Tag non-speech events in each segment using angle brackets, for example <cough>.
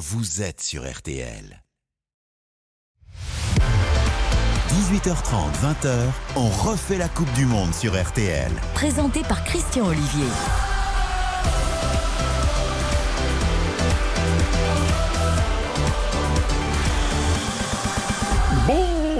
vous êtes sur RTL. 18h30, 20h, on refait la Coupe du Monde sur RTL. Présenté par Christian Olivier.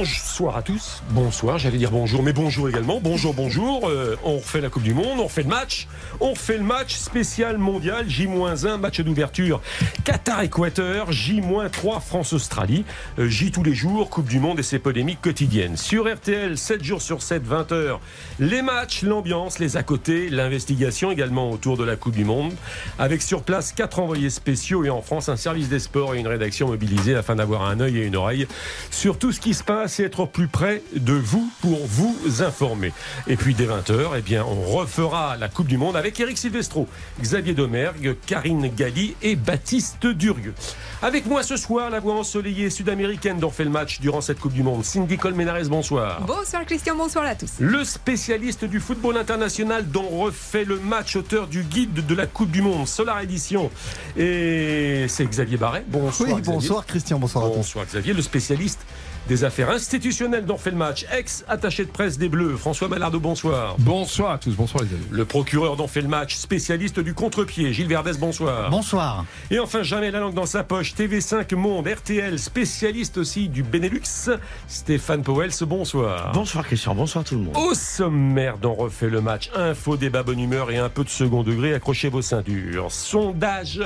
Bonsoir à tous. Bonsoir, j'allais dire bonjour, mais bonjour également. Bonjour, bonjour. Euh, on refait la Coupe du Monde, on refait le match. On refait le match spécial mondial, J-1, match d'ouverture. Qatar-Équateur, J-3, France-Australie. Euh, J tous les jours, Coupe du Monde et ses polémiques quotidiennes. Sur RTL, 7 jours sur 7, 20 h Les matchs, l'ambiance, les à côté, l'investigation également autour de la Coupe du Monde. Avec sur place 4 envoyés spéciaux et en France un service des sports et une rédaction mobilisée afin d'avoir un œil et une oreille sur tout ce qui se passe et être plus près de vous pour vous informer. Et puis dès 20h, eh bien, on refera la Coupe du Monde avec Eric Silvestro, Xavier Domergue, Karine Galli et Baptiste Durieux. Avec moi ce soir, la voix ensoleillée sud-américaine dont fait le match durant cette Coupe du Monde. Cindy Colmenares, bonsoir. Bonsoir Christian, bonsoir à tous. Le spécialiste du football international dont refait le match, auteur du guide de la Coupe du Monde, Solar Edition. Et c'est Xavier Barret. Bonsoir. Oui, bonsoir Christian, bonsoir à tous. Bonsoir Xavier, le spécialiste des affaires institutionnelles dont fait le match, ex-attaché de presse des Bleus, François Malardo, bonsoir. Bonsoir à tous, bonsoir les amis. Le procureur dont fait le match, spécialiste du contre-pied, Gilles Verdès, bonsoir. Bonsoir. Et enfin, jamais la langue dans sa poche, TV5 Monde, RTL, spécialiste aussi du Benelux, Stéphane Powell, bonsoir. Bonsoir Christian, bonsoir tout le monde. Au sommaire dont refait le match, info, débat, bonne humeur et un peu de second degré, accrochez vos ceintures. Sondage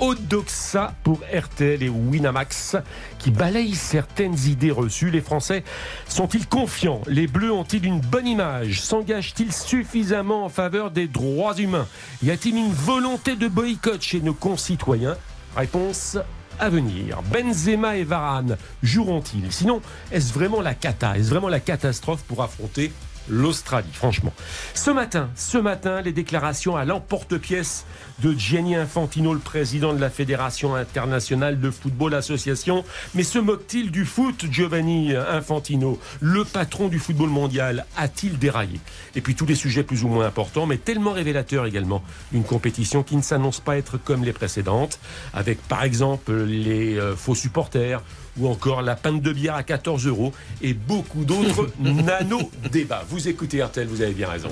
Odoxa pour RTL et Winamax qui balayent certaines idées reçues. Les Français sont-ils confiants? Les Bleus ont-ils une bonne image? S'engagent-ils suffisamment en faveur des droits humains? Y a-t-il une volonté de boycott chez nos concitoyens? Réponse à venir. Benzema et Varane joueront-ils? Sinon, est-ce vraiment la cata? Est-ce vraiment la catastrophe pour affronter l'Australie, franchement. Ce matin, ce matin, les déclarations à l'emporte-pièce de Gianni Infantino, le président de la Fédération internationale de football association. Mais se moque-t-il du foot, Giovanni Infantino? Le patron du football mondial a-t-il déraillé? Et puis tous les sujets plus ou moins importants, mais tellement révélateurs également. Une compétition qui ne s'annonce pas être comme les précédentes, avec par exemple les euh, faux supporters, ou encore la pinte de bière à 14 euros et beaucoup d'autres <laughs> nano-débats. Vous écoutez RTL, vous avez bien raison.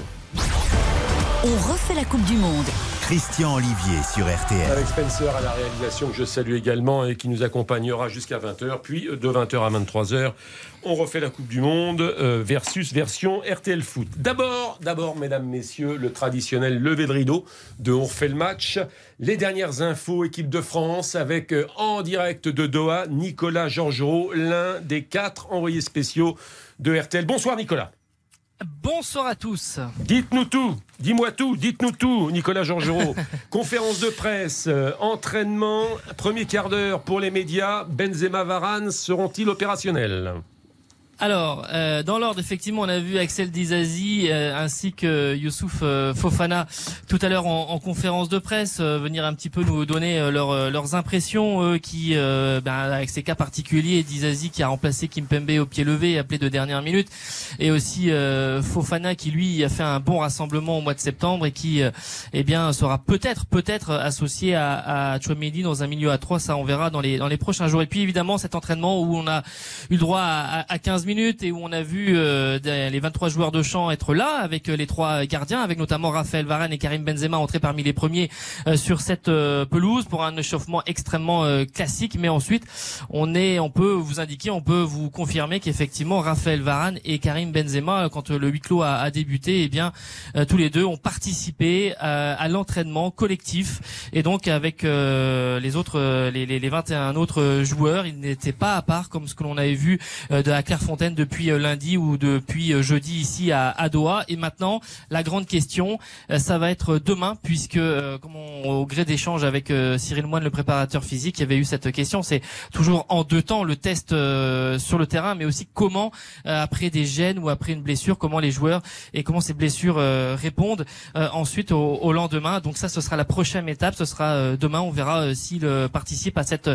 On refait la Coupe du Monde. Christian Olivier sur RTL. Avec Spencer à la réalisation que je salue également et qui nous accompagnera jusqu'à 20h. Puis de 20h à 23h, on refait la Coupe du Monde euh, versus version RTL Foot. D'abord, d'abord, mesdames, messieurs, le traditionnel lever de rideau de On refait le match. Les dernières infos, équipe de France, avec euh, en direct de Doha, Nicolas Georgerot, l'un des quatre envoyés spéciaux de RTL. Bonsoir Nicolas. Bonsoir à tous. Dites-nous tout, dis-moi tout, dites-nous tout, Nicolas Georgerot. <laughs> Conférence de presse, euh, entraînement, premier quart d'heure pour les médias. Benzema Varane seront-ils opérationnels? Alors, euh, dans l'ordre, effectivement, on a vu Axel Dizazi euh, ainsi que Youssouf euh, Fofana tout à l'heure en, conférence de presse venir un petit peu nous donner leurs impressions, qui, ben, avec ces cas particuliers, Dizazi qui a remplacé Kimpembe au pied levé, appelé de dernière minute, et aussi Fofana qui lui a fait un bon rassemblement au mois de septembre et qui, eh bien, sera peut-être peut-être associé à, à Chouameni dans un milieu à 3 ça on verra dans les dans les prochains jours. Et puis évidemment cet entraînement où on a eu le droit à, à 15 minutes et où on a vu euh, les 23 joueurs de champ être là avec euh, les trois gardiens, avec notamment Raphaël Varane et Karim Benzema entrer parmi les premiers euh, sur cette pelouse pour un échauffement extrêmement classique. Mais ensuite, on est, on peut vous indiquer, on peut vous confirmer qu'effectivement Raphaël Varane et Karim Benzema, quand le huis clos a, débuté, eh bien tous les deux ont participé à l'entraînement collectif et donc avec les autres, les, les, les 21 autres joueurs, ils n'étaient pas à part comme ce que l'on avait vu de la Clairefontaine depuis euh, lundi ou depuis euh, jeudi ici à, Doha. Et maintenant, la grande question, euh, ça va être demain, puisque au gré d'échange avec Cyril Moine, le préparateur physique, il y avait eu cette question. C'est toujours en deux temps le test sur le terrain, mais aussi comment après des gènes ou après une blessure, comment les joueurs et comment ces blessures répondent ensuite au, lendemain. Donc ça, ce sera la prochaine étape. Ce sera demain. On verra s'il participe à cet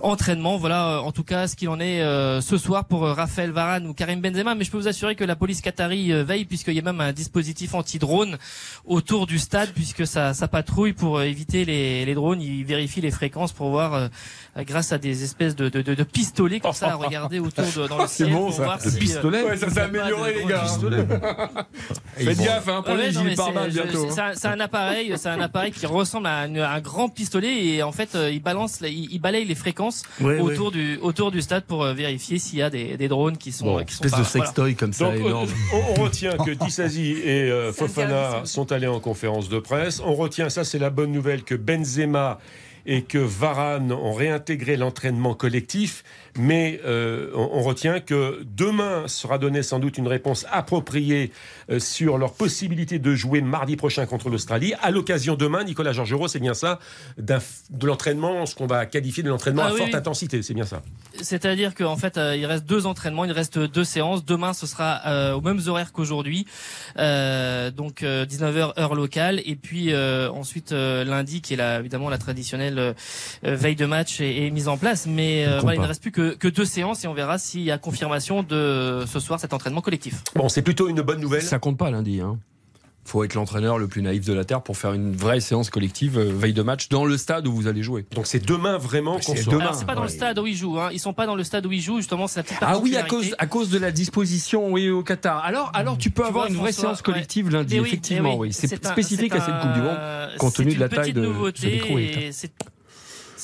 entraînement. Voilà, en tout cas, ce qu'il en est ce soir pour Raphaël Ou Karim Benzema, mais je peux vous assurer que la police qatari veille puisqu'il y a même un dispositif anti-drone autour du stade puisque ça, patrouille pour éviter les, les drones. Ils vérifient les fréquences pour voir grâce à des espèces de, de, de, pistolets comme ça à regarder autour de, dans le ciel bon, pour ça. voir Le si, pistolet Ouais, ça s'est amélioré, les gars. Faites gaffe, hein, pour Ouais, les gilets pare-balles c'est- bientôt. c'est un- appareil, c'est un appareil qui ressemble à un, un grand pistolet et en fait euh, il balance, il, il balaye les fréquences autour du autour du stade pour euh, vérifier s'il y a des, des drones qui sont Bon, qui sont Espèce de voilà. sextoy comme ça, Donc, énorme. <laughs> on, on retient que Dissasi et euh, Fofana sont allés en conférence de presse. On retient, ça c'est la bonne nouvelle, que Benzema et que Varane ont réintégré l'entraînement collectif. Mais euh, on, on retient que demain sera donnée sans doute une réponse appropriée euh, sur leur possibilité de jouer mardi prochain contre l'Australie. À l'occasion demain, Nicolas Georgerot, c'est bien ça, de l'entraînement, ce qu'on va qualifier de l'entraînement Ah à oui, forte oui. intensité, c'est bien ça. C'est-à-dire qu'en fait, euh, il reste deux entraînements, il reste deux séances. Demain, ce sera euh, aux mêmes horaires qu'aujourd'hui, euh, donc 19h heure locale, et puis euh, ensuite euh, lundi, qui est la, évidemment la traditionnelle veille de match, est, est mise en place. Mais euh, voilà, il ne reste plus que, que deux séances, et on verra s'il y a confirmation de ce soir cet entraînement collectif. Bon, c'est plutôt une bonne nouvelle. Ça compte pas lundi. Hein. Faut être l'entraîneur le plus naïf de la terre pour faire une vraie séance collective euh, veille de match dans le stade où vous allez jouer. Donc c'est demain vraiment qu'on C'est demain. Pas dans le stade où ils jouent, hein. ils sont pas dans le stade où ils jouent, justement, c'est la petite Ah oui, à cause, à cause de la disposition oui, au Qatar. Alors, alors tu peux Tu avoir vois, une vraie François, séance collective lundi, Mais oui, effectivement. Oui, c'est spécifique à cette Coupe du Monde. compte tenu de la taille petite de ce micro,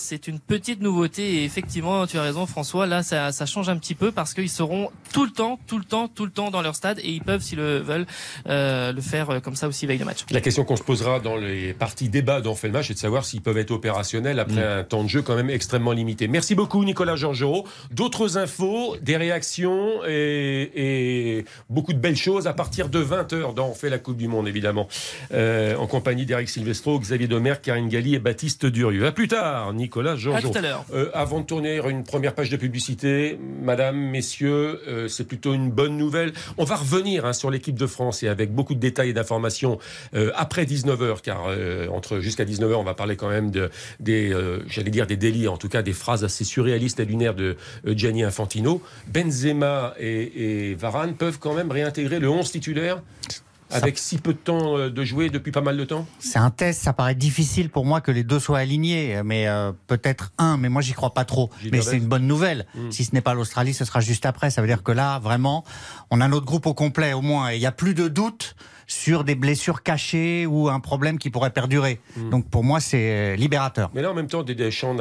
c'est- une petite nouveauté et effectivement, tu as raison François, là ça, ça change un petit peu parce qu'ils seront tout le temps, tout le temps, tout le temps dans leur stade et ils peuvent, s'ils le veulent, euh, le faire euh, comme ça aussi veille de match. La question qu'on se posera dans les parties débat dont on fait le match, c'est de savoir s'ils peuvent être opérationnels après Mm. un temps de jeu quand même extrêmement limité. Merci beaucoup Nicolas Georgerot. D'autres infos, des réactions et, et beaucoup de belles choses à partir de 20h dans On fait la Coupe du Monde évidemment. Euh, en compagnie d'Eric Silvestro, Xavier Domer, Karine Galli et Baptiste Durieux. À plus tard Nicolas À Georgerot. tout à l'heure. Euh, avant de tourner une première page de publicité, Madame, Messieurs, euh, c'est plutôt une bonne nouvelle. On va revenir hein, sur l'équipe de France et avec beaucoup de détails et d'informations euh, après 19h, car entre jusqu'à 19h, on va parler quand même de, des, j'allais dire des délits, en tout cas des phrases assez surréalistes et lunaires de Gianni Infantino. Benzema et, et Varane peuvent quand même réintégrer le 11 titulaire? Avec si peu de temps euh, de jouer depuis pas mal de temps. C'est un test, ça paraît difficile pour moi que les deux soient alignés, mais euh, peut-être un, mais moi j'y crois pas trop. Mais c'est une bonne nouvelle. Mm. Si ce n'est pas l'Australie, ce sera juste après. Ça veut dire que là, vraiment, on a notre groupe au complet au moins. Et il n'y a plus de doute sur des blessures cachées ou un problème qui pourrait perdurer. Mm. Donc pour moi, c'est euh, libérateur. Mais là, en même temps, Deschamps,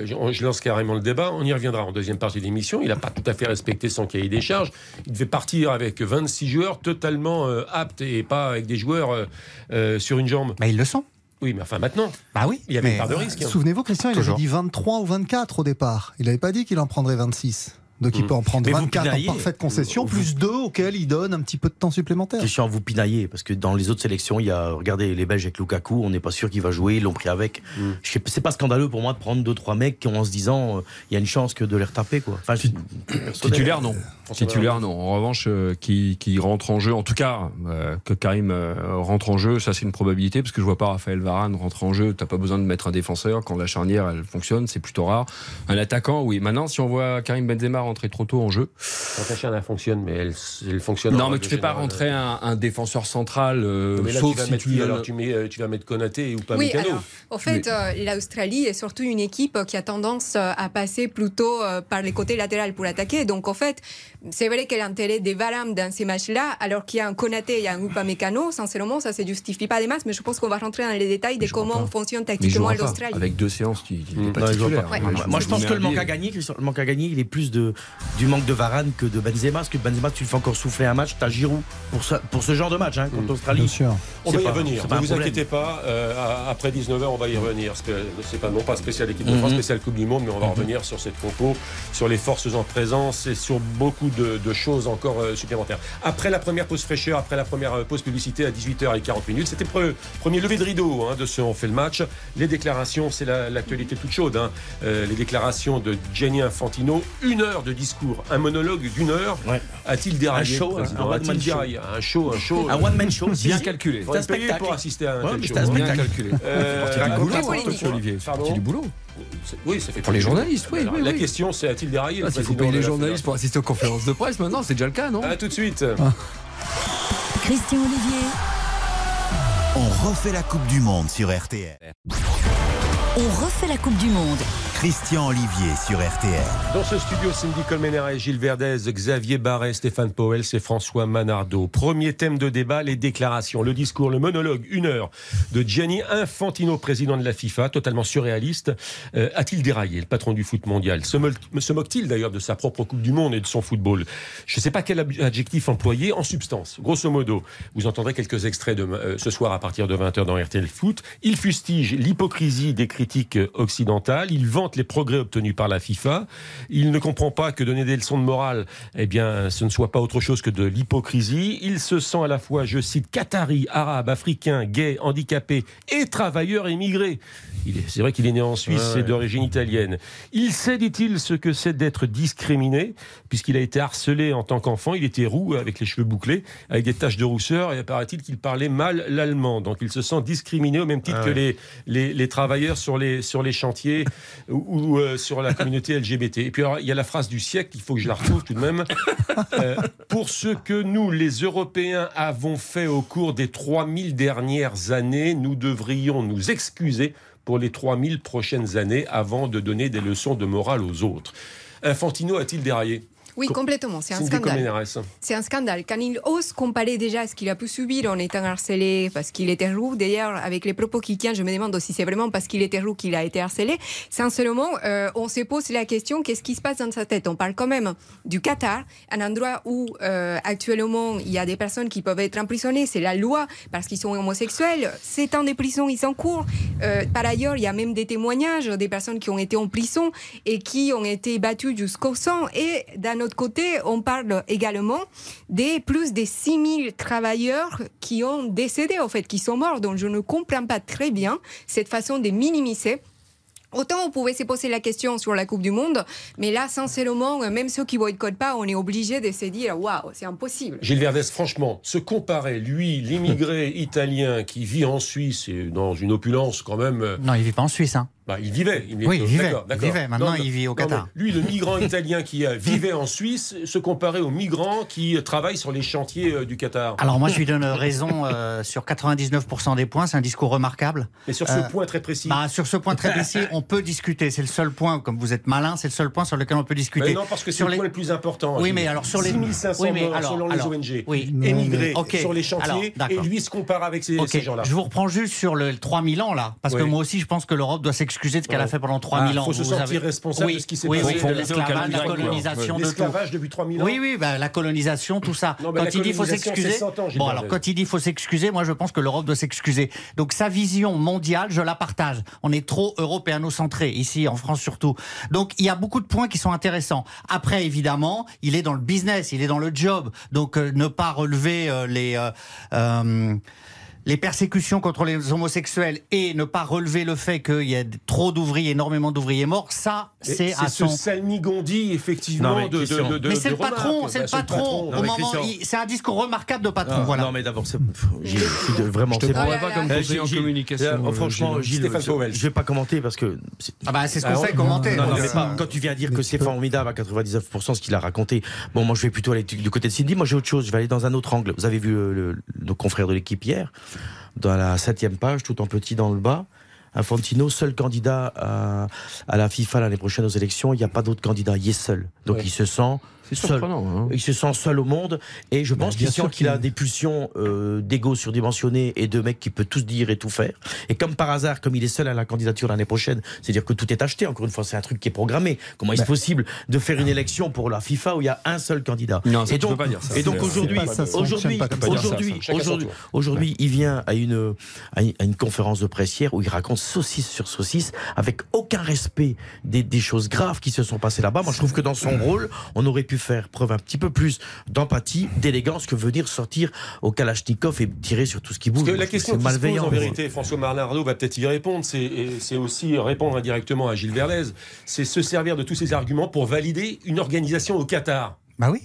je lance carrément le débat. On y reviendra en deuxième partie de l'émission. Il n'a pas tout à fait respecté son cahier des charges. Il devait partir avec 26 joueurs totalement euh, aptes et pas avec des joueurs euh, euh, sur une jambe. Mais ils le sont. Oui, mais enfin maintenant, Bah oui. il y avait mais- une part de risque. hein. Souvenez-vous, Christian, il Toujours. avait dit 23 ou 24 au départ. Il n'avait pas dit qu'il en prendrait 26. Donc il Mm. peut en prendre Mais vous 24 en parfaite concession, plus 2 auxquels il donne un petit peu de temps supplémentaire. Christian, vous pinaillez, parce que dans les autres sélections, il y a, regardez, les Belges avec Lukaku, on n'est pas sûr qu'il va jouer, ils l'ont pris avec. Mm. Sais- C'est pas scandaleux pour moi de prendre deux, trois mecs en se disant, euh, il y a une chance que de les retaper, quoi. Enfin. Titulaire, non. François Titulaire, non. En revanche, euh, qui, qui rentre en jeu, en tout cas, euh, que Karim euh, rentre en jeu, ça c'est une probabilité, parce que je vois pas Raphaël Varane rentrer en jeu. T'as pas besoin de mettre un défenseur quand la charnière elle fonctionne, c'est plutôt rare. Un attaquant, oui. Maintenant, si on voit Karim Benzema rentrer trop tôt en jeu, Quand ta chaîne elle fonctionne, mais elle, elle fonctionne. non, mais tu fais pas rentrer un, un défenseur central, euh, Mais là, sauf tu vas si mettre tu alors tu, mets, euh, tu vas mettre Konaté ou pas Oui, Mécano. alors, au fait, euh, l'Australie est surtout une équipe qui a tendance à passer plutôt euh, par les côtés latéraux pour attaquer. Donc, en fait, c'est vrai que l'intérêt des Varane dans ces matchs-là, alors qu'il y a un Konaté et un Upamecano, sincèrement, ça se justifie pas des masses, mais je pense qu'on va rentrer dans les détails de comment pas. fonctionne tactiquement l'Australie. Avec deux séances, tu, tu Mm. n'es pas titulaire. Ouais. Moi, je pense que le manque à gagner. le manque à gagner, il est plus de, du manque de Varane que de Benzema. Parce que Benzema, tu le fais encore souffler un match, t'as Giroud pour, ça, pour ce genre de match, hein, contre Mm. l'Australie. Bien sûr. On va y revenir, ne vous inquiétez pas. euh, après 19h, on va y revenir. Parce que C'est pas non pas spécial équipe de Mhm. France, spécial Coupe du Monde, mais on va revenir sur cette compo, sur les forces en présence et sur beaucoup de, de choses encore euh, supplémentaires. Après la première pause fraîcheur, après la première euh, pause publicité à 18h40 minutes, c'était pre- premier lever de rideau hein, de ce On fait le match. Les déclarations, c'est la- l'actualité toute chaude. hein. Euh, les déclarations de Jenny Infantino, une heure de discours, un monologue d'une heure. Ouais. A-t-il déraillé Un show, le un one-man A-t-il show. Un show, un show. Un one-man show. Bien calculé. C'est un spectacle. pour assister à un Ouais, tel show. un Bien calculé. Euh, du boulot. Olivier. C'est du boulot. Oui, ça fait Pour les journalistes, oui, Alors, oui, La oui. question, c'est a-t-il déraillé Ah, S'il faut payer les journalistes pour assister aux conférences de presse, maintenant, c'est déjà le cas, non? À tout de suite. Christian Olivier. On refait la Coupe du Monde sur RTL. On refait la Coupe du Monde. Christian Olivier sur RTL. Dans ce studio, Cindy Colmenares, Gilles Verdez, Xavier Barret, Stéphane Powell, c'est François Manardo. Premier thème de débat, les déclarations, le discours, le monologue, une heure de Gianni Infantino, président de la FIFA, totalement surréaliste. Euh, A-t-il déraillé, le patron du foot mondial? Se, se moque-t-il d'ailleurs de sa propre Coupe du Monde et de son football? Je ne sais pas quel adjectif employer en substance. Grosso modo, vous entendrez quelques extraits de, euh, ce soir à partir de 20h dans RTL Foot. Il fustige l'hypocrisie des critiques occidentales. Il vante les progrès obtenus par la FIFA. Il ne comprend pas que donner des leçons de morale, eh bien, ce ne soit pas autre chose que de l'hypocrisie. Il se sent à la fois, je cite, qatari, arabe, africain, gay, handicapé et travailleur émigré. C'est vrai qu'il est né en Suisse et d'origine italienne. Il sait, dit-il, ce que c'est d'être discriminé, puisqu'il a été harcelé en tant qu'enfant. Il était roux, avec les cheveux bouclés, avec des taches de rousseur, et paraît-il qu'il parlait mal l'allemand. Donc il se sent discriminé au même titre Ah que les, les, les travailleurs sur les, sur les chantiers ou, <laughs> ou, euh, sur la communauté <laughs> LGBT. Et puis il y a la phrase du siècle, il faut que je la retrouve tout de même. Euh, pour ce que nous, les Européens, avons fait au cours des 3000 dernières années, nous devrions nous excuser pour les 3000 prochaines années avant de donner des leçons de morale aux autres. Infantino a-t-il déraillé? Oui, Co- complètement. C'est un scandale. C'est un scandale. Quand il ose comparer déjà ce qu'il a pu subir en étant harcelé parce qu'il était roux, d'ailleurs, avec les propos qu'il tient, je me demande si c'est vraiment parce qu'il était roux qu'il a été harcelé. Sincèrement, euh, on se pose la question qu'est-ce qui se passe dans sa tête? On parle quand même du Qatar, un endroit où euh, actuellement il y a des personnes qui peuvent être emprisonnées. C'est la loi parce qu'ils sont homosexuels. Sept ans de prison, ils sont cours. Euh, par ailleurs, il y a même des témoignages des personnes qui ont été en prison et qui ont été battues jusqu'au sang. Et d'un autre côté, on parle également des plus de 6000 travailleurs qui ont décédé, en fait, qui sont morts. Donc je ne comprends pas très bien cette façon de minimiser. Autant on pouvait se poser la question sur la Coupe du Monde, mais là, sincèrement, même ceux qui boycottent pas, on est obligé de se dire waouh, c'est impossible. Gilles Verdès, franchement, se comparer, lui, l'immigré italien qui vit en Suisse et dans une opulence quand même. euh, Non, il vit pas en Suisse. Hein. Bah, il vivait. Il Oui, il vivait. Il vivait. Maintenant, il vit au Qatar. lui, le migrant italien qui euh, vivait en Suisse, se comparait aux migrants qui euh, travaillent sur les chantiers euh, du Qatar. Alors moi, je lui donne <laughs> raison euh, sur 99% des points. C'est un discours remarquable. Mais sur ce Euh, point très précis. Bah, sur ce point très précis, <laughs> on peut discuter. C'est le seul point, comme vous êtes malin, c'est le seul point sur lequel on peut discuter. Mais non, parce que c'est sur le les... point le plus important. Oui, mais alors sur les 6500 Oui, mais morts alors- selon alors, les ONG, oui. émigrés sur les alors, chantiers, et lui se compare avec ces, Ok, ces gens-là. je vous reprends juste sur le 3000 ans là, parce que moi aussi je pense que l'Europe doit s'excuser de ce qu'elle a fait pendant 3000 Ah, ans. faut se sentir responsable oui, de ce qui s'est oui, passé. Oui, de l'esclavage, la colonisation, de tout. L'esclavage depuis 3000 ans. Oui, oui, bah, la colonisation, tout ça. Quand il dit faut s'excuser, c'est 100 ans, Gilles bon alors quand il dit faut s'excuser, moi je pense que l'Europe doit s'excuser. Donc sa vision mondiale, je la partage. On est trop européano-centré ici en France surtout. Donc il y a beaucoup de points qui sont intéressants. Après évidemment, il est dans le business, il est dans le job. Donc euh, ne pas relever euh, les euh, euh, les persécutions contre les homosexuels et ne pas relever le fait qu'il y a trop d'ouvriers, énormément d'ouvriers morts, ça, c'est à ce son... salmigondi, effectivement, Non, mais de, Mais c'est le patron, c'est Bah, le patron. Non, Au moment, c'est un discours remarquable de patron. Non, voilà. non, mais d'abord, c'est- vraiment. Je te pas comme là. conseiller en communication. euh, euh, franchement, Gilles. Je, vais pas commenter parce que. Ah bah, c'est ce qu'on fait commenter. Non, mais euh. Quand tu viens dire que c'est formidable à 99% ce qu'il a raconté. Bon, moi, je vais plutôt aller du côté de Cindy. Moi, j'ai autre chose. Je vais aller dans un autre angle. Vous avez vu euh, le- nos confrères de l'équipe hier, dans la septième page, tout en petit dans le bas. Infantino, seul candidat à, à la FIFA l'année prochaine aux élections. Il n'y a pas d'autre candidat. Il est seul. Donc, Ouais. il se sent seul. surprenant. hein. Il se sent seul au monde et je pense bien qu'il sent qu'il a des pulsions euh, d'ego surdimensionnées et de mecs qui peut tout se dire et tout faire. Et comme par hasard, comme il est seul à la candidature l'année prochaine, c'est-à-dire que tout est acheté. Encore une fois, c'est un truc qui est programmé. Comment est-ce possible de faire une élection pour la FIFA où il y a un seul candidat? Non, ça, Et donc, donc aujourd'hui, aujourd'hui, aujourd'hui, aujourd'hui, aujourd'hui, il vient à une, à une à une conférence de presse hier où il raconte saucisse sur saucisse avec aucun respect des, des choses graves qui se sont passées là-bas. Moi, je trouve que dans son rôle, on aurait pu faire preuve un petit peu plus d'empathie, d'élégance que venir sortir au Kalachnikov et tirer sur tout ce qui bouge. Parce que la question qui que se pose en malveillant. vérité, François Marnardo va peut-être y répondre, c'est aussi répondre indirectement à Gilles Verlez, c'est se servir de tous ces arguments pour valider une organisation au Qatar. Bah oui.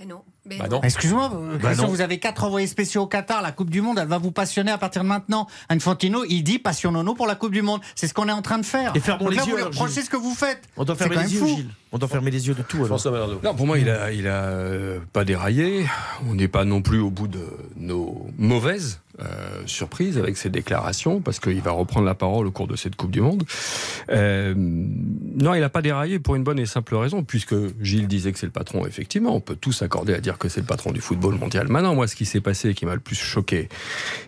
Ah non. Bah. Excuse-moi, Bah vous avez quatre envoyés spéciaux au Qatar. La Coupe du Monde, elle va vous passionner à partir de maintenant. Infantino, il dit passionnons-nous pour la Coupe du Monde. C'est ce qu'on est en train de faire. Et fermons les là, yeux, vous lui alors, reprochez Gilles. ce que vous faites. On doit C'est fermer les yeux, fou. Gilles. On doit fermer les yeux de tout. alors. Non, pour moi, il a, il a euh, pas déraillé. On n'est pas non plus au bout de nos mauvaises euh, surprises avec ses déclarations, parce qu'il va reprendre la parole au cours de cette Coupe du Monde. Euh, non, il n'a pas déraillé pour une bonne et simple raison, puisque Gilles disait que c'est le patron. Effectivement, on peut tous s'accorder à dire que c'est le patron du football mondial. Maintenant, moi, ce qui s'est passé et qui m'a le plus choqué,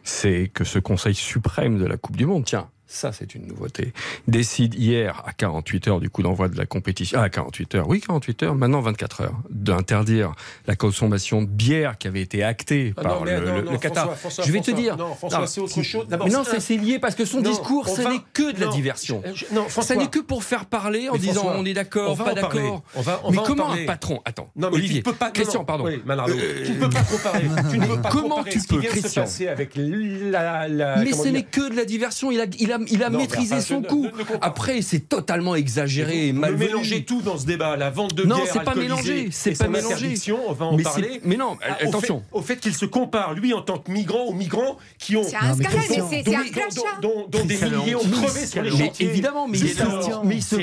c'est que ce Conseil suprême de la Coupe du Monde, tiens, ça, c'est une nouveauté. Décide hier, à 48 heures du coup d'envoi de la compétition, ah, 48 heures, oui, 48 heures, maintenant 24 heures, d'interdire la consommation de bière qui avait été actée Ah par non, le, non, le- non, le Qatar. François, François, je vais te dire. non, François, c'est autre chose. Mais non, c'est lié parce que son discours, on ça n'est que de la diversion. je- je- non, ça n'est que pour faire parler en disant on est on d'accord, va pas d'accord. On va- on mais comment un patron? Attends, Non, mais Olivier, Christian, pardon. Tu ne peux pas comparer. Comment tu peux, Christian? avec la. Mais ce n'est que de la diversion. Il a, il a, Non, maîtrisé enfin, son ne- coup. ne- ne compare- Après, c'est totalement exagéré et mal mélangez tout dans ce débat. La vente de Non, bière c'est pas mélangé, c'est pas mélangé. On va en Mais parler. mais non, Ah, attention. Au fait, qu'il se compare, lui, en tant que migrant, aux migrants qui ont. Dont, des milliers ont crevé sur les chantiers. évidemment, mais C'est il se- permet ça. Mais il se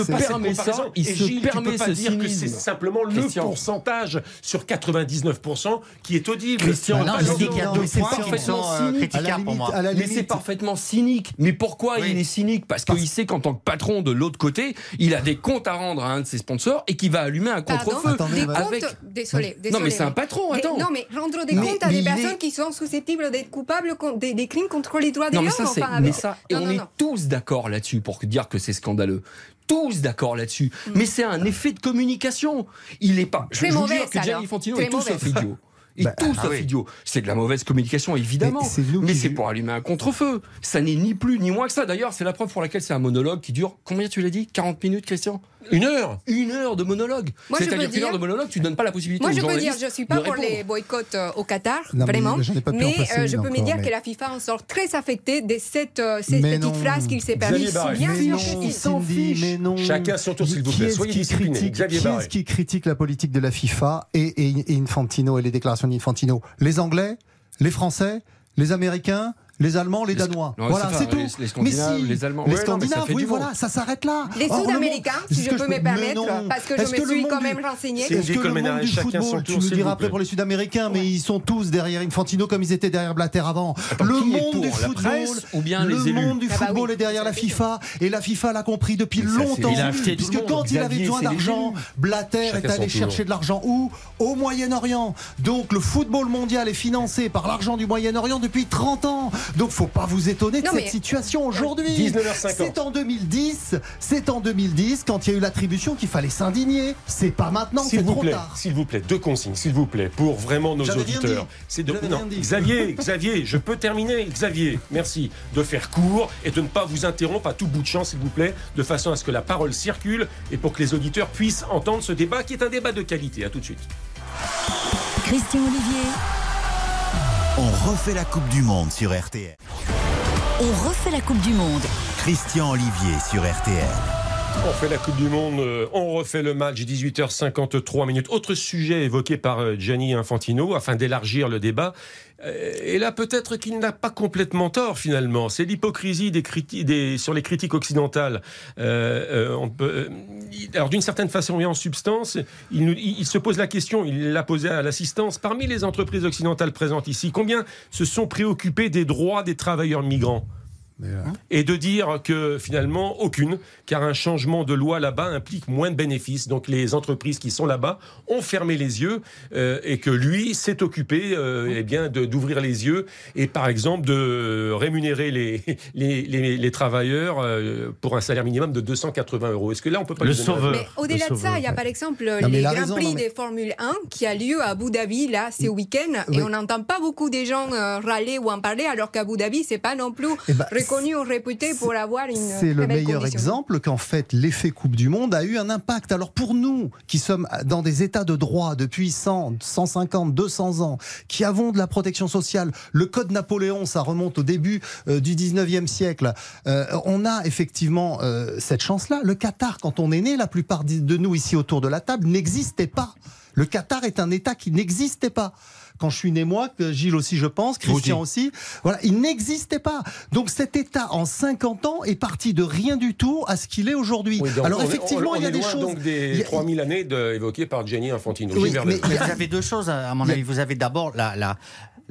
permet ça, il se permet tu peux pas ce dire que c'est simplement le pourcentage sur 99% qui est audible. Christian, non, je dis qu'il y a deux mais c'est points qui sont cynique. à la critiquables pour limite, moi. Mais c'est parfaitement cynique. Mais pourquoi Oui. il est cynique? Parce qu'il sait qu'en tant que patron de l'autre côté, il a des comptes à rendre à un de ses sponsors et qu'il va allumer un contre-feu. Des comptes, désolé, Non, mais c'est un patron, Des- attends. non, mais rendre des Mais- comptes à des personnes est- qui sont susceptibles d'être coupables des, des crimes contre les droits de Non, l'homme. mais ça, c'est. enfin, mais avec- ça, et Non, on non, est non. tous d'accord là-dessus pour dire que c'est scandaleux. Tous d'accord là-dessus. Mais c'est un effet de communication. Il n'est pas. Je, Très je vous mauvaise, jure que Gianni. Infantino est tout sauf idiot. <laughs> Et Bah, tout ah sauf oui. idiot. C'est de la mauvaise communication, évidemment. Mais c'est pour allumer un contre-feu. Ça n'est ni plus ni moins que ça. D'ailleurs, c'est la preuve pour laquelle c'est un monologue qui dure. Combien tu l'as dit 40 minutes, Christian? Une heure Une heure de monologue. C'est-à-dire qu'une heure de monologue, tu donnes pas la possibilité Moi, je peux dire, je suis de pas pour les boycotts euh, au Qatar, Non, vraiment. Mais euh, je peux me dire mais- que la FIFA en sort très affectée de cette, euh, ces Mais petites non. phrases qu'il s'est permis. Il s'en fiche. mais non. Chacun son tour, s'il vous plaît. Soyez qui est-ce qui critique la politique de la FIFA et Infantino et les déclarations Les Anglais Les Français Les Américains les Allemands, les Les- Danois. Non, voilà, c'est tout. les- les Scandinaves, mais si, les Allemands. Les Ouais, non, Scandinaves, oui, voilà, ça s'arrête là. Les Sud-Américains, si je peux me permettre, parce que je me le suis monde quand même renseignée. C'est- Est-ce que le monde du football, tu nous diras après pour les Sud-Américains, mais ils sont tous derrière Infantino comme ils étaient derrière Blatter avant. Le monde du la football, presse ou bien le les élus monde du Ah bah football est derrière la. FIFA et la FIFA l'a compris depuis longtemps. il a acheté tout puisque quand il avait besoin d'argent. Blatter est allé chercher de l'argent où? Au Moyen-Orient. Donc le football mondial est financé par l'argent du Moyen-Orient depuis 30 ans. Donc faut pas vous étonner de Non, cette mais- situation aujourd'hui. 19h50. C'est en 2010, c'est en 2010 quand il y a eu l'attribution qu'il fallait s'indigner. C'est pas maintenant, S'il c'est vous trop plaît, tard. s'il vous plaît, deux consignes, s'il vous plaît, pour vraiment nos auditeurs. dit. C'est de non. Xavier, <laughs> Xavier, je peux terminer, Xavier. Merci de faire court et de ne pas vous interrompre à tout bout de champ, s'il vous plaît, de façon à ce que la parole circule et pour que les auditeurs puissent entendre ce débat qui est un débat de qualité. À tout de suite. Christian Olivier. On refait la Coupe du Monde sur RTL. On refait la Coupe du Monde. Christian Olivier sur RTL. On fait la Coupe du Monde, euh, on refait le match, 18h53 minutes. Autre sujet évoqué par euh, Gianni Infantino afin d'élargir le débat. Euh, Et là, peut-être qu'il n'a pas complètement tort finalement. C'est l'hypocrisie des sur les critiques occidentales. Alors d'une certaine façon et en substance, il, il- se pose la question, il l'a posé à l'assistance, parmi les entreprises occidentales présentes ici, combien se sont préoccupées des droits des travailleurs migrants? Et de dire que finalement aucune, car un changement de loi là-bas implique moins de bénéfices. Donc les entreprises qui sont là-bas ont fermé les yeux euh, et que lui s'est occupé euh, eh bien d'ouvrir les yeux et par exemple de rémunérer les, <laughs> les, les- les travailleurs euh, pour un salaire minimum de 280 euros. Est-ce que là on peut pas Le sauveur. Mais au-delà de ça, il y a par exemple mais les Grands raison, Prix non, mais- de Formule 1 qui a lieu à Abu Dhabi là ce week-end et on n'entend pas beaucoup des gens euh, râler ou en parler alors qu'Abu Dhabi c'est pas non plus Eh ben, reconnu connu ou réputé pour avoir une. C'est le meilleur condition. exemple qu'en fait l'effet Coupe du Monde a eu un impact. Alors pour nous qui sommes dans des états de droit depuis 100, 150, 200 ans, qui avons de la protection sociale, le code Napoléon, ça remonte au début euh, du 19e siècle, euh, on a effectivement euh, cette chance-là. Le Qatar, quand on est né, la plupart de nous ici autour de la table n'existait pas. Le Qatar est un État qui n'existait pas. Quand je suis né moi, que Gilles aussi je pense, Christian aussi, voilà, il n'existait pas. Donc cet État en 50 ans est parti de rien du tout à ce qu'il est aujourd'hui. Oui, Alors on effectivement, on- on il y a est des loin choses. donc des a- 3000 années de, évoquées par Gianni Infantino. Oui, mais Vous avez deux choses, à mon avis. Vous avez d'abord la, la,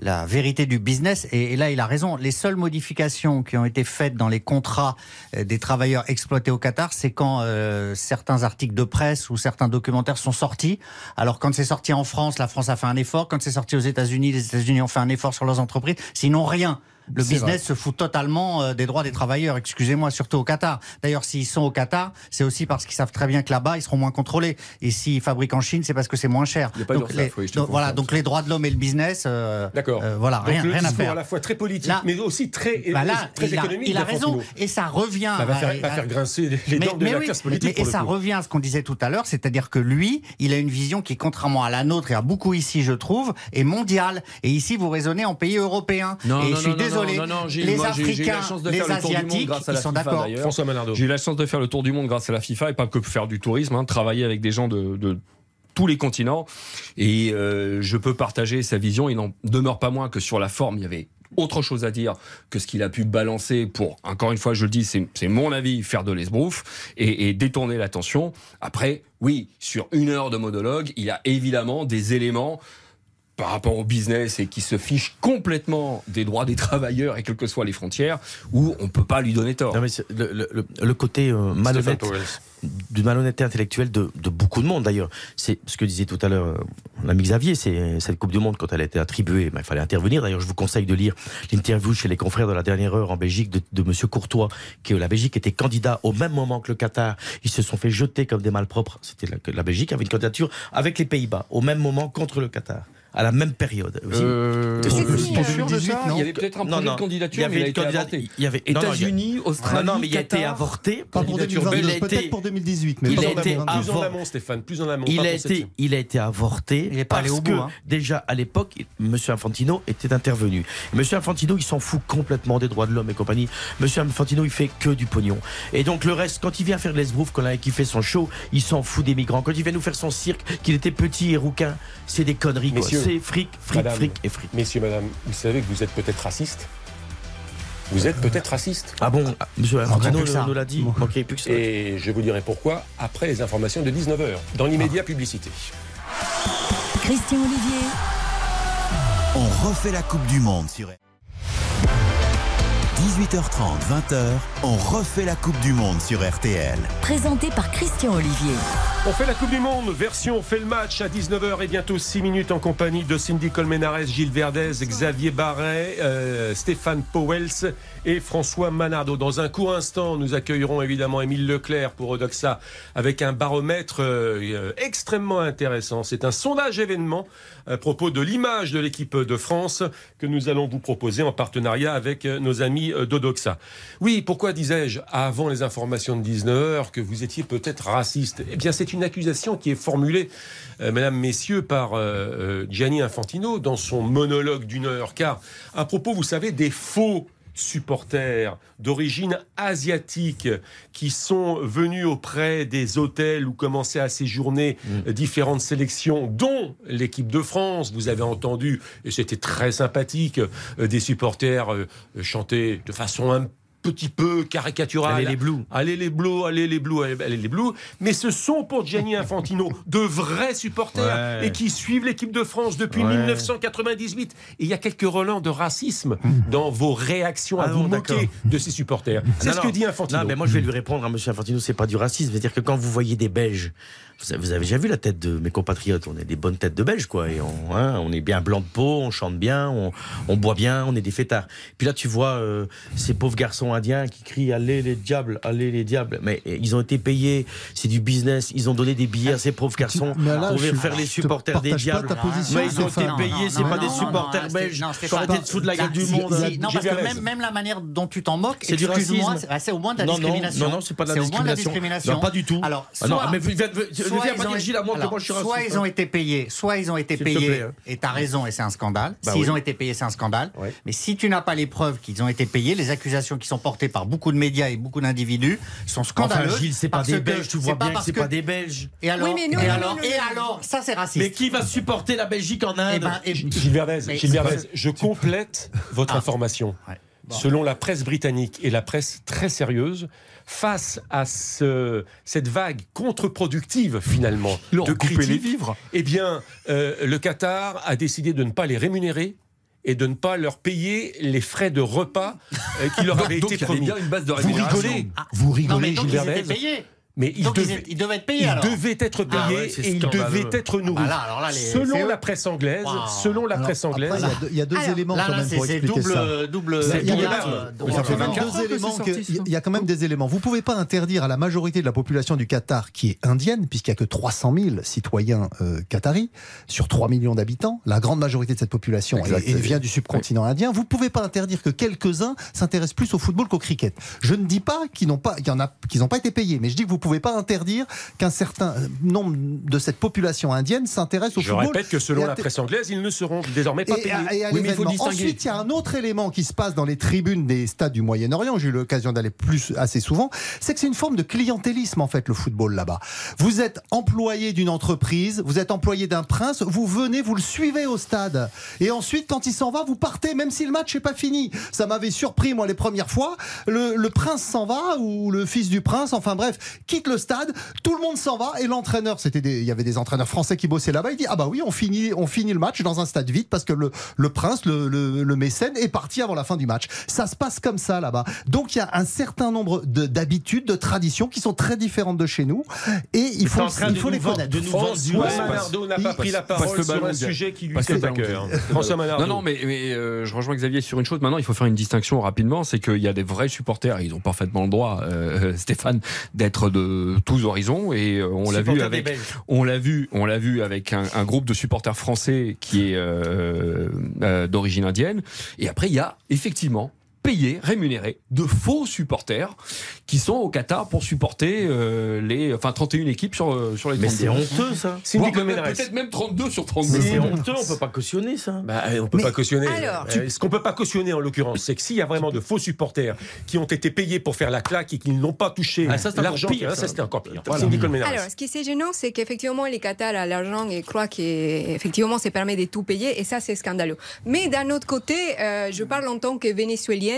la vérité du business, et, là, il a raison. Les seules modifications qui ont été faites dans les contrats euh, des travailleurs exploités au Qatar, c'est quand euh, certains articles de presse ou certains documentaires sont sortis. Alors, quand c'est sorti en France, la France a fait un effort. Quand c'est sorti aux États-Unis, les États-Unis ont fait un effort sur leurs entreprises. Sinon, rien. Le business se fout totalement euh, des droits des travailleurs, excusez-moi, surtout au Qatar. D'ailleurs, s'ils sont au Qatar, c'est aussi parce qu'ils savent très bien que là-bas, ils seront moins contrôlés. Et s'ils fabriquent en Chine, c'est parce que c'est moins cher. Il a pas Donc, les- oui, donc, voilà, donc les droits de l'homme et le business, euh, D'accord. euh, voilà, Donc rien, le rien à discours faire. à la fois très politique, Là- mais aussi très, Bah là, très il a, économique. il a raison, et ça revient. Bah, va, faire, à- va à- faire grincer les, les mais, dents de mais la oui, classe politique. mais- et ça coup. revient à ce qu'on disait tout à l'heure, c'est-à-dire que lui, il a une vision qui, contrairement à la nôtre et à beaucoup ici, je trouve, est mondiale. Et ici, vous raisonnez en pays européen. Non, et non, je suis non, non, désolé, non, non, les moi, j'ai- j'ai eu la Africains, chance de les faire le tour du monde Asiatiques, grâce à ils la sont FIFA, d'accord. François Manardo. J'ai eu la chance de faire le tour du monde grâce à la FIFA et pas que pour faire du tourisme, hein, travailler avec des gens de, de tous les continents. Et euh, je peux partager sa vision. Il n'en demeure pas moins que sur la forme, il y avait autre chose à dire que ce qu'il a pu balancer pour, encore une fois, je le dis, c'est c'est mon avis, faire de l'esbrouf et, et détourner l'attention. Après, oui, sur une heure de monologue, il y a évidemment des éléments par rapport au business et qui se fiche complètement des droits des travailleurs et quelles que soient les frontières, où on peut pas lui donner tort. Non, mais le, le- le- le côté euh, malhonnête, d'une malhonnêteté intellectuelle de, de beaucoup de monde d'ailleurs. C'est ce que disait tout à l'heure euh, l'ami Xavier, c'est cette Coupe du Monde quand elle a été attribuée, ben, il fallait intervenir. D'ailleurs, je vous conseille de lire l'interview chez les confrères de la dernière heure en Belgique de, de Monsieur Courtois, que la Belgique était candidat au même moment que le Qatar. Ils se sont fait jeter comme des malpropres. C'était la, la Belgique avait une candidature avec les Pays-Bas au même moment contre le Qatar, à la même période. Aussi. Euh, Si, si, je suis sûr de 2018, ça. non Il y avait peut-être un Non, projet non. de candidature, Il y avait mais il a une été candidat- avorté. il y avait- non, non, il y a- États-Unis, Australie, non, non, mais il a été avorté. Pas pour Candidature 2022, Il a été- peut-être pour 2018, mais il a été 2022. Plus en amont, Stéphane, plus en amont. Il a, été, il a été avorté Il est pas allé parce au que bout, hein. déjà à l'époque, M. Infantino était intervenu. M. Infantino, il s'en fout complètement des droits de l'homme et compagnie. M. Infantino, il fait que du pognon. Et donc le reste, quand il vient faire de l'esbrouf, quand il fait son show, il s'en fout des migrants. Quand il vient nous faire son cirque, qu'il était petit et rouquin, c'est des conneries. C'est fric, fric, madame. fric et fric. Messieurs, madame, vous savez que vous êtes peut-être raciste Vous êtes peut-être raciste Ah bon, M. Infantino plus que ça. nous l'a dit. Manquait plus que ça. Et je vous dirai pourquoi après les informations de 19h, dans l'immédiat publicité. Christian Olivier. On refait la Coupe du Monde sur 18h30, 20h, on refait la Coupe du Monde sur RTL. Présenté par Christian Olivier. On fait la Coupe du Monde, version on fait le match à 19h et bientôt 6 minutes en compagnie de Cindy Colmenares, Gilles Verdez, Xavier Barret, euh, Stéphane Powels et François Manardo. Dans un court instant, nous accueillerons évidemment Émile Leclerc pour Odoxa avec un baromètre euh, extrêmement intéressant. C'est un sondage événement à propos de l'image de l'équipe de France que nous allons vous proposer en partenariat avec euh, nos amis euh, d'Odoxa. Oui, pourquoi disais-je avant les informations de 19h que vous étiez peut-être raciste? Eh bien, c'est une accusation qui est formulée, euh, mesdames, messieurs, par euh, euh, Gianni Infantino dans son monologue d'une heure, car à propos, vous savez, des faux supporters d'origine asiatique qui sont venus auprès des hôtels où commençaient à séjourner euh, différentes sélections, dont l'équipe de France. Vous avez entendu, et c'était très sympathique, euh, des supporters euh, chanter de façon un petit peu caricaturale. Allez les Blues. Allez les Blues, allez les Blues, allez, les Blues. Mais ce sont pour Gianni Infantino de vrais supporters Ouais. et qui suivent l'équipe de France depuis Ouais. 1998. Et il y a quelques relents de racisme dans vos réactions à Ah vous non, moquer d'accord. de ces supporters. C'est ce que dit Infantino. Non, mais moi je vais lui répondre à M. Infantino, c'est pas du racisme. C'est-à-dire que quand vous voyez des Belges, vous avez, déjà vu la tête de mes compatriotes, on est des bonnes têtes de Belges, quoi. Et on, hein, on est bien blanc de peau, on chante bien, on, on boit bien, on est des fêtards. Puis là, tu vois euh, ces pauvres garçons indienne qui crie allez les diables, allez les diables. Mais eh, ils ont été payés, c'est du business. Ils ont donné des billets à ces pauvres garçons Mais là, pour je- faire les je supporters des diables. position, Mais ils ont été payés, c'est pas non, des supporters non, belges. non, Faut Stéphane. arrêter de la gueule du monde. non, parce que même, même la manière dont tu t'en moques, C'est du racisme. c'est- c'est au moins de la discrimination. non, non, c'est pas de la discrimination. Non, pas du tout. Alors, Ah mais soit viens ils pas ont dire, Gilles, à moi, que alors, moi, je suis Soit raciste, ils ont été payés, soit ils ont été payés, hein. et t'as raison, et c'est un scandale. Bah S'ils oui. ont été payés, c'est un scandale. Mais si tu n'as pas les preuves qu'ils ont été payés, les accusations qui sont portées par beaucoup de médias et beaucoup d'individus sont scandaleuses. Enfin, Gilles, c'est pas des que Belges, tu vois bien que parce c'est pas des Belges. Et alors, Oui, et alors, non, et alors, ça c'est raciste. Mais qui va supporter la Belgique en Inde Eh ben, et- Gilles Verdez, Mais- Gilles Verdez, je complète votre Ah. information. Ouais. Selon la presse britannique et la presse très sérieuse, face à ce- cette vague contre-productive finalement Ils de coupé les critiques, vivres. eh bien, euh, le Qatar a décidé de ne pas les rémunérer et de ne pas leur payer les frais de repas euh, qui leur <laughs> avaient donc, été il y avait promis. bien une base de Vous rigolez, Ah. vous non, rigolez, mais donc Gilles ils étaient payés. Mais ils ils, devaient- ils devaient être payés il alors. devait être Ah ouais, c'est et il scandaleux. devait être nourri. Ah bah là, alors là, les- selon la presse anglaise, Wow. selon la Alors, presse après, anglaise, il y a deux- il y a deux, Alors, éléments Là, quand là, même pour expliquer double, ça. double. A- double il y a- quand même 24 deux ans que éléments c'est que- sorti, il y a- il y a quand même des éléments. Vous pouvez pas interdire à la majorité de la population du Qatar, qui est indienne, puisqu'il y a que 300 000 citoyens euh, qataris sur 3 millions d'habitants. La grande majorité de cette population est- vient du subcontinent indien. Vous pouvez pas interdire que quelques-uns s'intéressent plus au football qu'au cricket. Je ne dis pas qu'ils n'ont pas, qu'ils n'ont pas été payés, mais je dis que vous pouvez pas interdire qu'un certain nombre de cette population indienne s'intéresse au je football. répète que selon Et la presse anglaise, ils ne seront désormais pas et, payés. à- et à Oui, il faut. Ensuite, il y a un autre élément qui se passe dans les tribunes des stades du Moyen-Orient. J'ai eu l'occasion d'aller plus assez souvent. C'est que c'est une forme de clientélisme en fait le football là-bas. Vous êtes employé d'une entreprise, vous êtes employé d'un prince, vous venez, vous le suivez au stade, et ensuite quand il s'en va, vous partez, même si le match n'est pas fini. Ça m'avait surpris moi les premières fois. Le, le prince s'en va ou le fils du prince, enfin bref, quitte le stade, tout le monde s'en va et l'entraîneur, c'était il y avait des entraîneurs français qui bossaient là-bas. Il dit ah bah oui, on finit, on finit le match dans un stade vide parce que le, le prince, le, le- le mécène est parti avant la fin du match. Ça se passe comme ça là-bas. Donc il y a un certain nombre de- d'habitudes, de traditions qui sont très différentes de chez nous et il faut, il faut les vendre- connaître. de nous François. Manardo n'a Il- pas pris la parce parole que sur un sujet qui lui tient à cœur. François Manardo. Non, non, mais, mais, euh, je rejoins Xavier sur une chose. Maintenant, il faut faire une distinction rapidement. C'est qu'il y a des vrais supporters, et ils ont parfaitement le droit, euh, <laughs> Stéphane, d'être de tous horizons. Et euh, on l'a vu avec, on l'a vu, on l'a vu avec un, un groupe de supporters français qui est euh, euh, d'origine indienne. Et après, il y a effectivement payés, rémunérés, de faux supporters qui sont au Qatar pour supporter euh, les, enfin 31 équipes sur euh, sur les Mais 32. c'est honteux ça. Colmenares. Peut-être même 32 sur 32. Mais c'est honteux, on peut pas cautionner ça. Bah, on peut Mais- pas cautionner. Alors, Euh, ce qu'on peut pas cautionner en l'occurrence, c'est que s'il y a vraiment de faux supporters qui ont été payés pour faire la claque et qui n'ont pas touché Ah, ça, c'est encore l'argent, ça ça. c'était encore pire. Voilà. Cindy Colmenares. Alors, ce qui est gênant, c'est qu'effectivement, les Qatar a l'argent et croient qu'effectivement, ça permet de tout payer, et ça, c'est scandaleux. Mais d'un autre côté, euh, je parle en tant que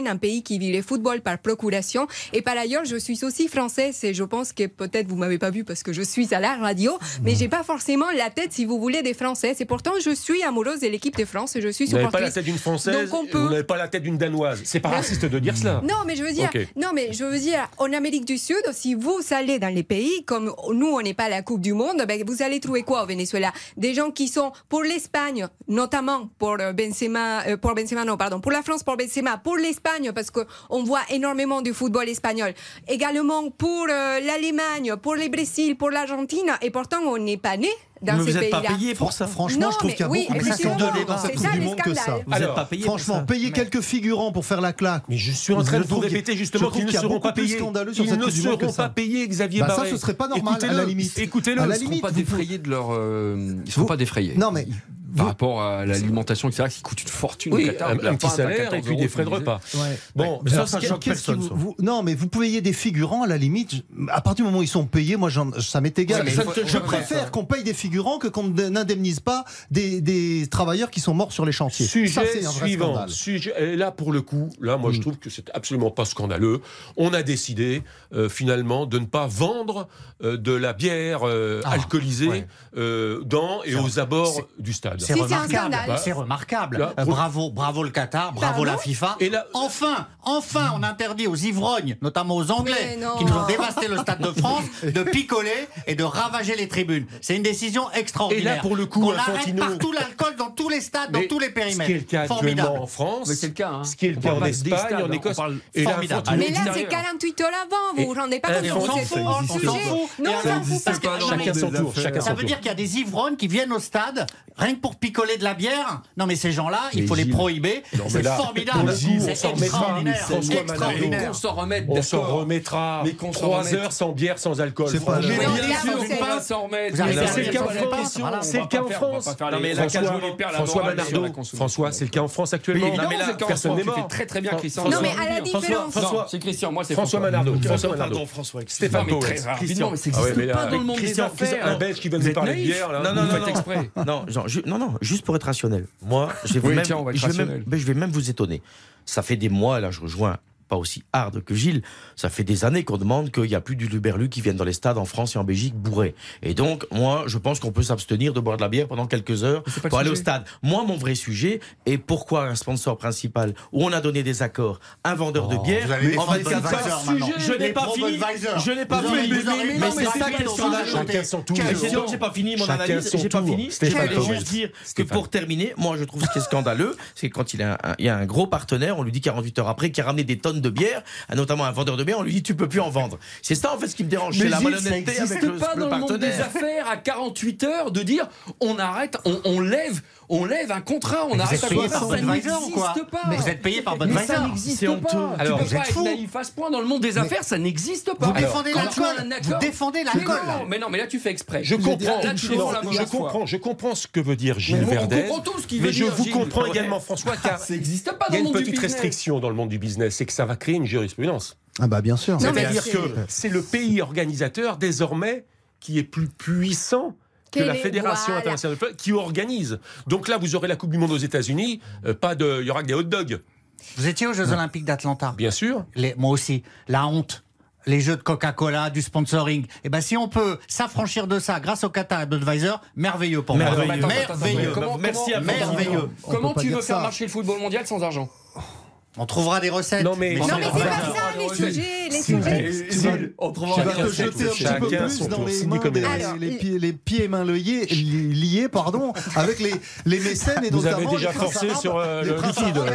un pays qui vit le football par procuration, et par ailleurs, je suis aussi française, et je pense que peut-être vous m'avez pas vu parce que je suis à la radio, mais j'ai pas forcément la tête, si vous voulez, des Françaises, et pourtant, je suis amoureuse de l'équipe de France, et je suis Vous n'avez pas la supportrice. tête d'une française, Donc on peut- vous n'avez pas la tête d'une danoise. C'est pas raciste de dire cela. Non, mais je veux dire, non, mais je veux dire, en Amérique du Sud, si vous allez dans les pays comme nous, on n'est pas à la Coupe du Monde, ben, vous allez trouver quoi au Venezuela? Des gens qui sont pour l'Espagne, notamment pour euh, Benzema, euh, pour Benzema, non, pardon, pour la France, pour Benzema, pour l'Espagne, parce que on voit énormément du football espagnol. Également pour euh, l'Allemagne, pour le Brésil, pour l'Argentine, et pourtant on n'est pas né dans Mais ces vous n'êtes pays-là. pas payé pour ça. Franchement, Non, je trouve mais qu'il y a oui, beaucoup plus scandaleux dans cette Coupe ça, du Monde que ça. Vous n'êtes pas payé pour Franchement, ça. payer quelques figurants pour faire la claque. Mais je suis en train de vous répéter justement qu'ils ne seront pas payés. Ils cette ne seront pas payés, Xavier Bah, ça, ce serait pas normal, Écoutez-le. à la limite. Écoutez-le. Ils ne seront pas vous- défrayés de leur. euh, ils ne seront Vous- pas défrayés. Non, mais Par vous- rapport à l'alimentation, etc., qui coûte une fortune Oui, au Qatar. un, un petit salaire et 14 puis des frais de repas. Ouais. Bon, Mais ça, ça choque qui personne. vous- ça. vous- non, mais vous payez des figurants à la limite. À partir du moment où ils sont payés, moi, ça m'est égal. Ouais, je faut- préfère qu'on paye des figurants que qu'on n'indemnise pas des, des travailleurs qui sont morts sur les chantiers. Sujet ça, c'est un vrai suivant. Sujet, et là, pour le coup, là, moi, je trouve que c'est absolument pas scandaleux. On a décidé, euh, finalement, de ne pas vendre euh, de la bière euh, Ah, alcoolisée ouais. euh, dans et aux abords du stade. C'est Si, remarquable. scandale. C'est remarquable. Là, Euh, bravo, bravo le Qatar, bravo Pardon la FIFA. Et là- enfin, enfin, on interdit aux ivrognes, notamment aux Anglais, qui nous ont dévasté le Stade de France, de picoler et de ravager les tribunes. C'est une décision extraordinaire. Et là, pour le coup, on arrête partout l'alcool dans tous les stades, dans Mais tous les Ce qui est périmètres. le cas Formidable. en France. Mais c'est le cas, hein. Ce qui est le cas en Espagne, en on Écosse. parle Et là, formidable. Infantino- Mais là, c'est. 48 heures avant. Vous vous rendez pas compte on s'en fout, hors on s'en sujet. fout. Non, on s'en fout Chacun son tour. Ça veut dire qu'il y a des ivrognes qui viennent au stade rien que pour picoler de la bière. Non, mais ces gens-là, il Mais faut les prohiber. C'est formidable. on C'est s'en remettra. On s'en remettra. Mais qu'on s'en 3 remette. heures sans bière, sans alcool. C'est pas Mais bien sûr, s'en remettre. Fait c'est le cas en France. C'est le cas en pas France. pas faire Non, les- mais la François, Manardo. François, c'est le cas en France actuellement. Non, mais là, c'est personne n'est mort. très très bien, Christian. Non, mais François- à la différence. C'est Christian, moi c'est François Manardo. François Manardo. Stéphane Powell. rapidement, mais ça Ah pas dans le monde des Christian, affaires. Un Belge qui Vous nous parler de bière. là. Non, non, non, non. Non, juste pour être rationnel. Moi, je vais, Oui, même, tiens, on va être je, vais même, je vais même vous étonner. Ça fait des mois, là, je rejoins pas aussi hard que Gilles. Ça fait des années qu'on demande qu'il n'y a plus du Luberlu qui viennent dans les stades en France et en Belgique bourrés. Et donc, moi, je pense qu'on peut s'abstenir de boire de la bière pendant quelques heures pour aller au stade. Moi, mon vrai sujet est pourquoi un sponsor principal où on a donné des accords, un vendeur de bière, Oh, vous allez en défendre 24 Budweiser heures. Je n'ai pas fini. Je n'ai pas fini. Mais c'est ça qui est pas le scandale. scandale. Chacun son tour. J'ai pas fini mon analyse, j'ai pas fini. Je vais Powell. juste dire que pour terminer, moi je trouve ce qui est scandaleux, c'est quand il y, a un, il y a un gros partenaire, on lui dit 48 heures après, qui a ramené des tonnes de bière, notamment un vendeur de bière, on lui dit tu peux plus en vendre. C'est ça en fait ce qui me dérange, c'est la malhonnêteté avec le, pas le dans le monde des affaires à 48 heures de dire on arrête, on, on lève, on lève un contrat, on arrête à payé quoi par ça n'existe pas. Mais vous êtes payé par Budweiser. ça n'existe pas. honteux. tu Alors, peux vous pas êtes être fous. naïf à ce point dans le monde des affaires, ça n'existe pas. Vous défendez l'alcool. Vous défendez Mais l'alcool. non, mais non, mais là tu fais exprès. Je comprends, je comprends, je comprends ce que veut dire Gilles Verdez. Mais je dire, vous comprends également, François, car <laughs> Ça n'existe pas il y a une petite restriction dans le monde du business, c'est que ça va créer une jurisprudence. Ah bah bien sûr. C'est-à-dire c'est- que c'est le pays organisateur désormais qui est plus puissant que la Fédération voilà. internationale de football qui organise. Donc là, vous aurez la Coupe du Monde aux États-Unis, euh, pas de, il y aura que des hot dogs, Vous étiez aux Jeux Olympiques d'Atlanta. bien sûr. Les- moi aussi. La honte. Les jeux de Coca-Cola, du sponsoring. Et ben si on peut s'affranchir de ça grâce au Qatar et Budweiser, merveilleux pour moi. Merveilleux. Merveilleux. comment- Merci à vous. Merveilleux. Comment tu veux faire ça. marcher le football mondial sans argent? On trouvera des recettes. Non, mais- c'est pas ça les sujets. Les C'est On trouvera des te recettes. jeter un petit peu Chacun plus son dans les mains, Alors, pieds, les pieds et mains liés, li- liés pardon, avec les, les mécènes et Vous notamment avez déjà forcé arabes, sur euh, les le princes liquide. euh.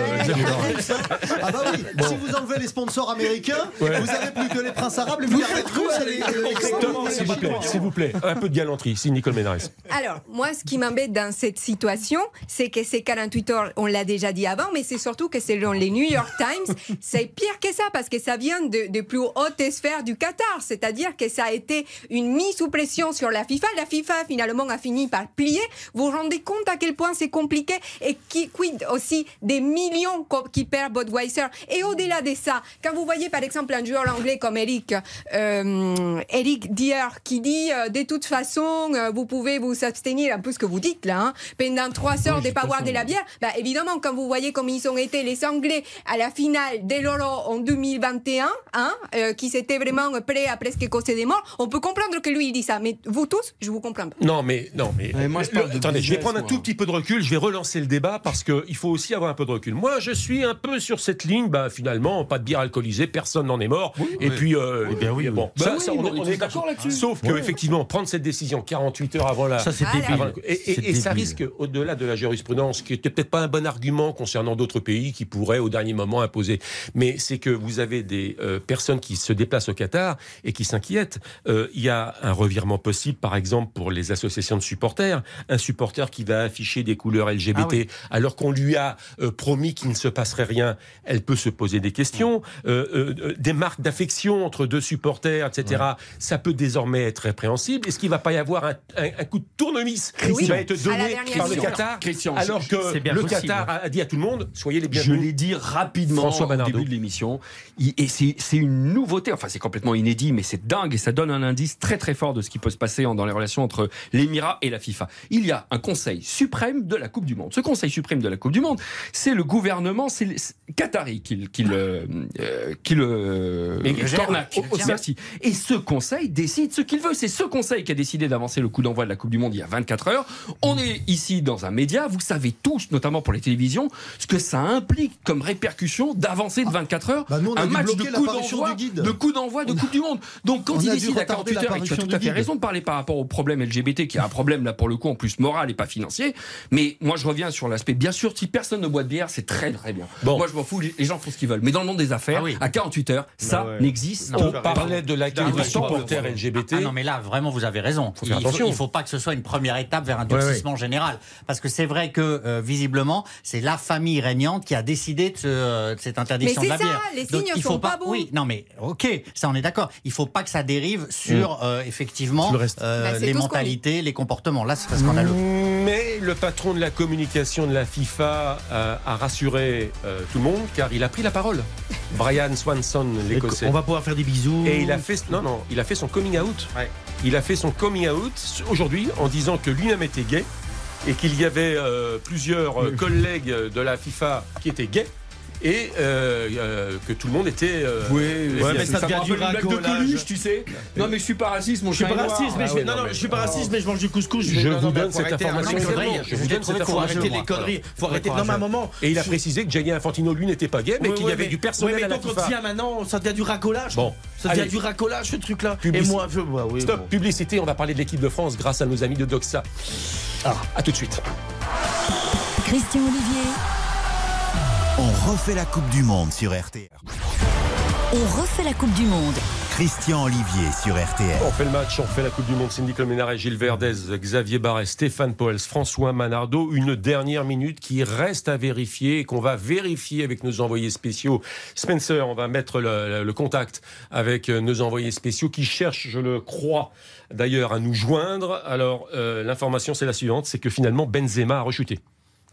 Ah bah oui, si vous enlevez les sponsors américains, vous avez plus que les princes arabes, et <laughs> les... les- Exactement, s'il vous plaît, s'il vous plaît, un peu de galanterie, si Nicole Ménarès. Alors, moi, ce qui m'embête dans cette situation, c'est que ces 48 heures, on l'a déjà dit avant, mais c'est surtout que selon les New York Times, <laughs> c'est pire que ça, parce que ça vient de, de plus hautes sphères du Qatar. C'est-à-dire que ça a été une mise sous pression sur la FIFA. La FIFA, finalement, a fini par plier. Vous vous rendez compte à quel point c'est compliqué et qui quid aussi des millions qui perd Budweiser. Et au-delà de ça, quand vous voyez, par exemple, un joueur anglais comme Eric, euh, Eric Dier, qui dit, euh, de toute façon, euh, vous pouvez vous abstenir, un peu ce que vous dites là, hein, pendant trois heures de pas boire de la bière, bah, évidemment, quand vous voyez comme ils ont été les Anglais à la finale de l'Euro en 2021, hein, euh, qui s'étaient vraiment prêts à presque causer des morts, on peut comprendre que lui il dit ça. Mais vous tous, je vous comprends pas. Non, mais non, mais, Mais moi, je parle de attendez, je vais prendre un moi. tout petit peu de recul. Je vais relancer le débat parce que il faut aussi avoir un peu de recul. Moi, je suis un peu sur cette ligne. Bah, finalement, pas de bière alcoolisée, personne n'en est mort. et puis, euh, Eh bien oui, bon, Bah ça, oui, ça, on, bon, on on est d'accord là-dessus. Sauf que effectivement, prendre cette décision 48 heures avant la. Ça c'est Voilà. débile. avant- et, et- et ça risque, au-delà de la jurisprudence, qui était peut-être pas un bon argument concernant d'autres pays qui pourraient au dernier moment imposer, mais c'est que vous avez des euh, personnes qui se déplacent au Qatar et qui s'inquiètent. Euh, Il y a un revirement possible, par exemple, pour les associations de supporters. Un supporter qui va afficher des couleurs LGBT Ah oui. alors qu'on lui a euh, promis qu'il ne se passerait rien, elle peut se poser des questions. Des marques d'affection entre deux supporters, etc. Ça peut désormais être répréhensible. Est-ce qu'il ne va pas y avoir un, un- un coup de tournevis qui va être donné par le. Qatar Christian, alors je- que le possible. Qatar a dit à tout le monde soyez les Je bienvenus l'ai dit rapidement au début de l'émission. Et c'est c'est une nouveauté. Enfin, c'est complètement inédit, mais c'est dingue et ça donne un indice très très fort de ce qui peut se passer dans les relations entre l'Émirat et la FIFA. Il y a un Conseil suprême de la Coupe du Monde. Ce Conseil suprême de la Coupe du Monde, c'est le gouvernement, c'est le- Qatari qui, le- qui le, euh, qui le. Oh, oh, Merci. Et ce Conseil décide ce qu'il veut. C'est ce Conseil qui a décidé d'avancer le coup d'envoi de la Coupe du Monde il y a 24 heures. On est ici dans un média. Vous savez tous, notamment pour les télévisions, ce que ça implique comme répercussion d'avancer de 24 heures Bah, nous, un match de coup d'envoi de coup d'envoi de Coupe du Monde. Donc quand il décide à retarder 48 heures, et tu as tout à fait guide. raison de parler par rapport au problème LGBT qui est un problème là pour le coup en plus moral et pas financier. Mais moi je reviens sur l'aspect. Bien sûr, si personne ne boit de bière, c'est très très bien. Bon. Moi je m'en fous, les gens font ce qu'ils veulent. Mais dans le monde des affaires, Ah oui. à 48 heures, ça ouais. n'existe Non, On pas. parlait de l'accueil Ah des supporters LGBT. Ah non, mais là, vraiment, vous avez raison. Faut il, faire faut, attention. il faut pas que ce soit une première étape vers un Ouais, durcissement général. Parce que c'est vrai que, euh, visiblement, c'est la famille régnante qui a décidé de, ce- euh, de cette interdiction Mais de la ça, bière. les Donc, signes il faut sont pas bons. Oui, non, mais ok, ça, on est d'accord. Il faut pas que ça dérive sur, euh, effectivement, le euh, Bah, les mentalités, les comportements. Là, c'est scandaleux. Mais le patron de la communication de la FIFA euh, a rassuré euh, tout le monde car il a pris la parole. <laughs> Brian Swanson, l'Écossais. On va pouvoir faire des bisous. Et il a fait non non, il a fait son coming out. Ouais. Il a fait son coming out aujourd'hui en disant que lui-même était gay et qu'il y avait euh, plusieurs euh, collègues de la FIFA qui étaient gays et euh, euh, que tout le monde était. euh, Oui, Ouais, mais ça me devient du blague de. Coluche, tu sais. Non, mais je suis pas raciste, mon Je suis pas raciste, mais Ah je vais- non, je suis pas raciste, mais je mange du couscous. Je non, vous non, donne cette information Je vous donne cette courageux, Faut information. arrêter les conneries. Faut arrêter. Non, mais à un moment. Et il a précisé que Gianni Infantino, lui, n'était pas gay, mais qu'il y avait du personnel mais donc, on devient maintenant, ça devient du racolage. Bon, Ça devient allez. du racolage, ce truc-là. Et moi, je. bah oui, Stop, bon. publicité, on va parler de l'équipe de France grâce à nos amis de Doxa. Ah, à tout de suite. Christian Olivier. On refait la Coupe du Monde sur RTL. On refait la Coupe du Monde. Christian Olivier sur RTL. On fait le match, on fait la Coupe du Monde. Cindy Colmenares, Gilles Verdez, Xavier Barret, Stéphane Poels, François Manardo. Une dernière minute qui reste à vérifier et qu'on va vérifier avec nos envoyés spéciaux. Spencer, on va mettre le, le contact avec euh, nos envoyés spéciaux qui cherchent, je le crois, d'ailleurs, à nous joindre. Alors, euh, l'information, c'est la suivante c'est que finalement, Benzema a rechuté.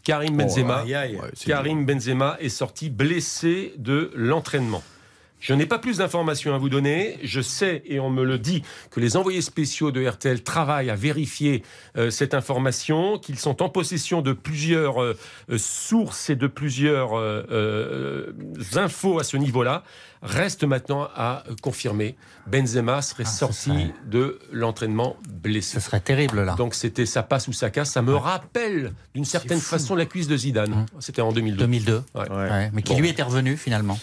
Karim Benzema, aïe, aïe. Ouais, c'est Karim Benzema est sorti blessé de l'entraînement. Je n'ai pas plus d'informations à vous donner. Je sais, et on me le dit, que les envoyés spéciaux de RTL travaillent à vérifier euh, cette information, qu'ils sont en possession de plusieurs euh, euh, sources et de plusieurs euh, infos à ce niveau-là. Reste maintenant à confirmer. Benzema serait Ah, sorti serait- de l'entraînement blessé. Ce serait terrible, là. Donc c'était ça passe ou ça casse. Ça me rappelle d'une certaine façon la cuisse de Zidane. Hum. C'était en 2002. 2002. Ouais. Ouais, mais qui Bon. lui était revenu, finalement?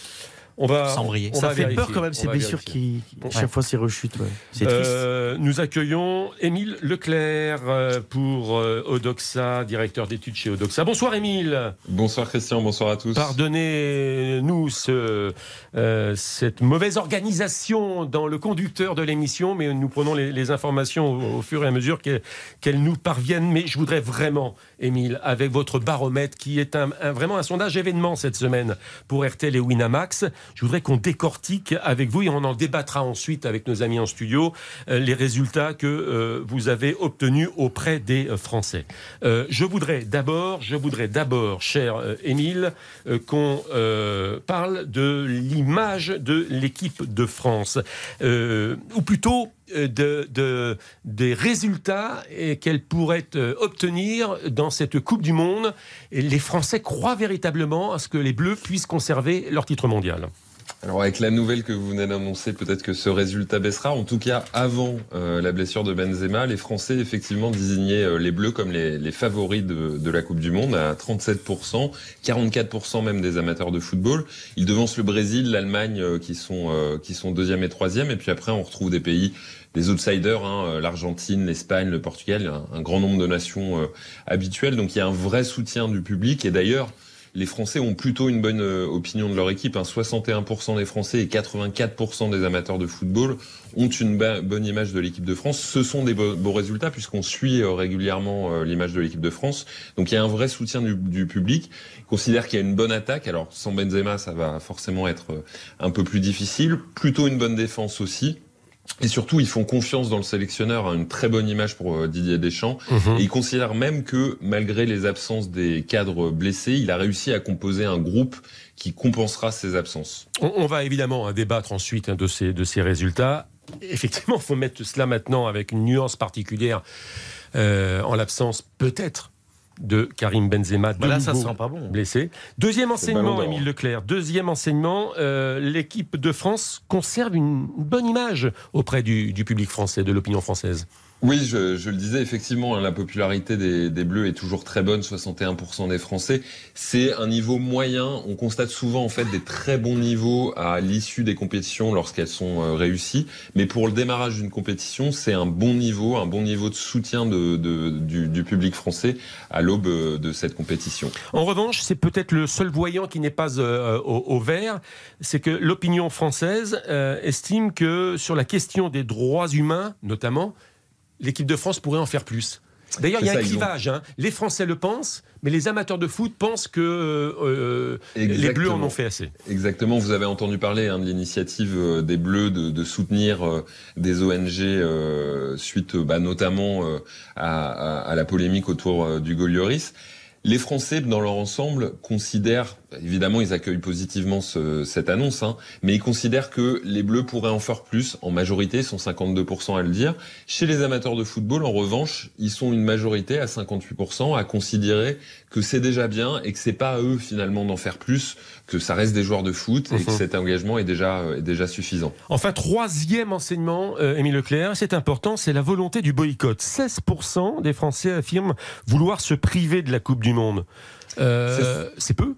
On va, Sans briller. on Ça va fait vérifier. peur quand même, ces blessures vérifier. qui. Ouais. Chaque fois, ces rechutes. ouais. C'est triste. Euh, nous accueillons Émile Leclerc euh, pour euh, Odoxa, directeur d'études chez Odoxa. Bonsoir Émile. Bonsoir Christian, bonsoir à tous. Pardonnez-nous ce, euh, cette mauvaise organisation dans le conducteur de l'émission, mais nous prenons les, les informations au, au fur et à mesure que- qu'elles nous parviennent. Mais je voudrais vraiment, Émile, avec votre baromètre, qui est un, un- vraiment un sondage événement cette semaine pour RTL et Winamax, je voudrais qu'on décortique avec vous et on en débattra ensuite avec nos amis en studio euh, les résultats que euh, vous avez obtenus auprès des euh, Français. Je voudrais d'abord, je voudrais d'abord, cher Émile, qu'on parle de l'image de l'équipe de France, ou plutôt de, de- des résultats qu'elle pourrait euh, obtenir dans cette Coupe du Monde. Les Français croient véritablement à ce que les Bleus puissent conserver leur titre mondial. Alors avec la nouvelle que vous venez d'annoncer, peut-être que ce résultat baissera. En tout cas, avant euh, la blessure de Benzema, les Français effectivement désignaient euh, les Bleus comme les, les favoris de, de la Coupe du Monde à 37%, 44% même des amateurs de football. Ils devancent le Brésil, l'Allemagne euh, qui sont euh, qui sont deuxième et troisième. Et puis après, on retrouve des pays des outsiders, hein, euh, l'Argentine, l'Espagne, le Portugal, un, un grand nombre de nations habituelles. Donc il y a un vrai soutien du public. Et d'ailleurs, les Français ont plutôt une bonne euh, opinion de leur équipe. Hein. 61% des Français et 84% des amateurs de football ont une bonne image de l'équipe de France. Ce sont des beaux, résultats puisqu'on suit euh, régulièrement euh, l'image de l'équipe de France. Donc il y a un vrai soutien du, public. Ils considèrent qu'il y a une bonne attaque. Alors sans Benzema, ça va forcément être un peu plus difficile. Plutôt une bonne défense aussi. Et surtout, ils font confiance dans le sélectionneur, hein, une très bonne image pour euh, Didier Deschamps. Mhm. Et ils considèrent même que, malgré les absences des cadres blessés, il a réussi à composer un groupe qui compensera ses absences. On, on va évidemment hein, débattre ensuite hein, de, ces, de ces résultats. Effectivement, il faut mettre cela maintenant avec une nuance particulière euh, en l'absence peut-être de Karim Benzema, de Bah ça nouveau sent pas bon. blessé. Deuxième enseignement. Émile Leclerc. Deuxième enseignement, euh, l'équipe de France conserve une bonne image auprès du, du public français, de l'opinion française. Oui, je, le disais, effectivement, hein, la popularité des, Bleus est toujours très bonne, 61% des Français. C'est un niveau moyen. On constate souvent, en fait, des très bons niveaux à l'issue des compétitions lorsqu'elles sont euh, réussies. Mais pour le démarrage d'une compétition, c'est un bon niveau, un bon niveau de soutien du, public français à l'aube euh, de cette compétition. En revanche, c'est peut-être le seul voyant qui n'est pas euh, au, vert, c'est que l'opinion française estime que sur la question des droits humains, notamment, l'équipe de France pourrait en faire plus. D'ailleurs, il y a un clivage. hein. Les Français le pensent, mais les amateurs de foot pensent que euh, euh, les Bleus en ont fait assez. Exactement, vous avez entendu parler hein, de l'initiative euh, des Bleus de, de soutenir euh, des ONG euh, suite bah, notamment à, à- à la polémique autour du Golioris. Les Français, dans leur ensemble, considèrent, évidemment, ils accueillent positivement ce- cette annonce, hein, mais ils considèrent que les Bleus pourraient en faire plus. En majorité, ils sont 52% à le dire. Chez les amateurs de football, en revanche, ils sont une majorité à 58% à considérer que c'est déjà bien et que c'est pas à eux finalement d'en faire plus, que ça reste des joueurs de foot et que Mhm. cet engagement est déjà, euh, est déjà suffisant. Enfin, troisième enseignement, euh, Émile Leclerc, c'est important, c'est la volonté du boycott. 16% des Français affirment vouloir se priver de la Coupe du Monde. Euh, c'est peu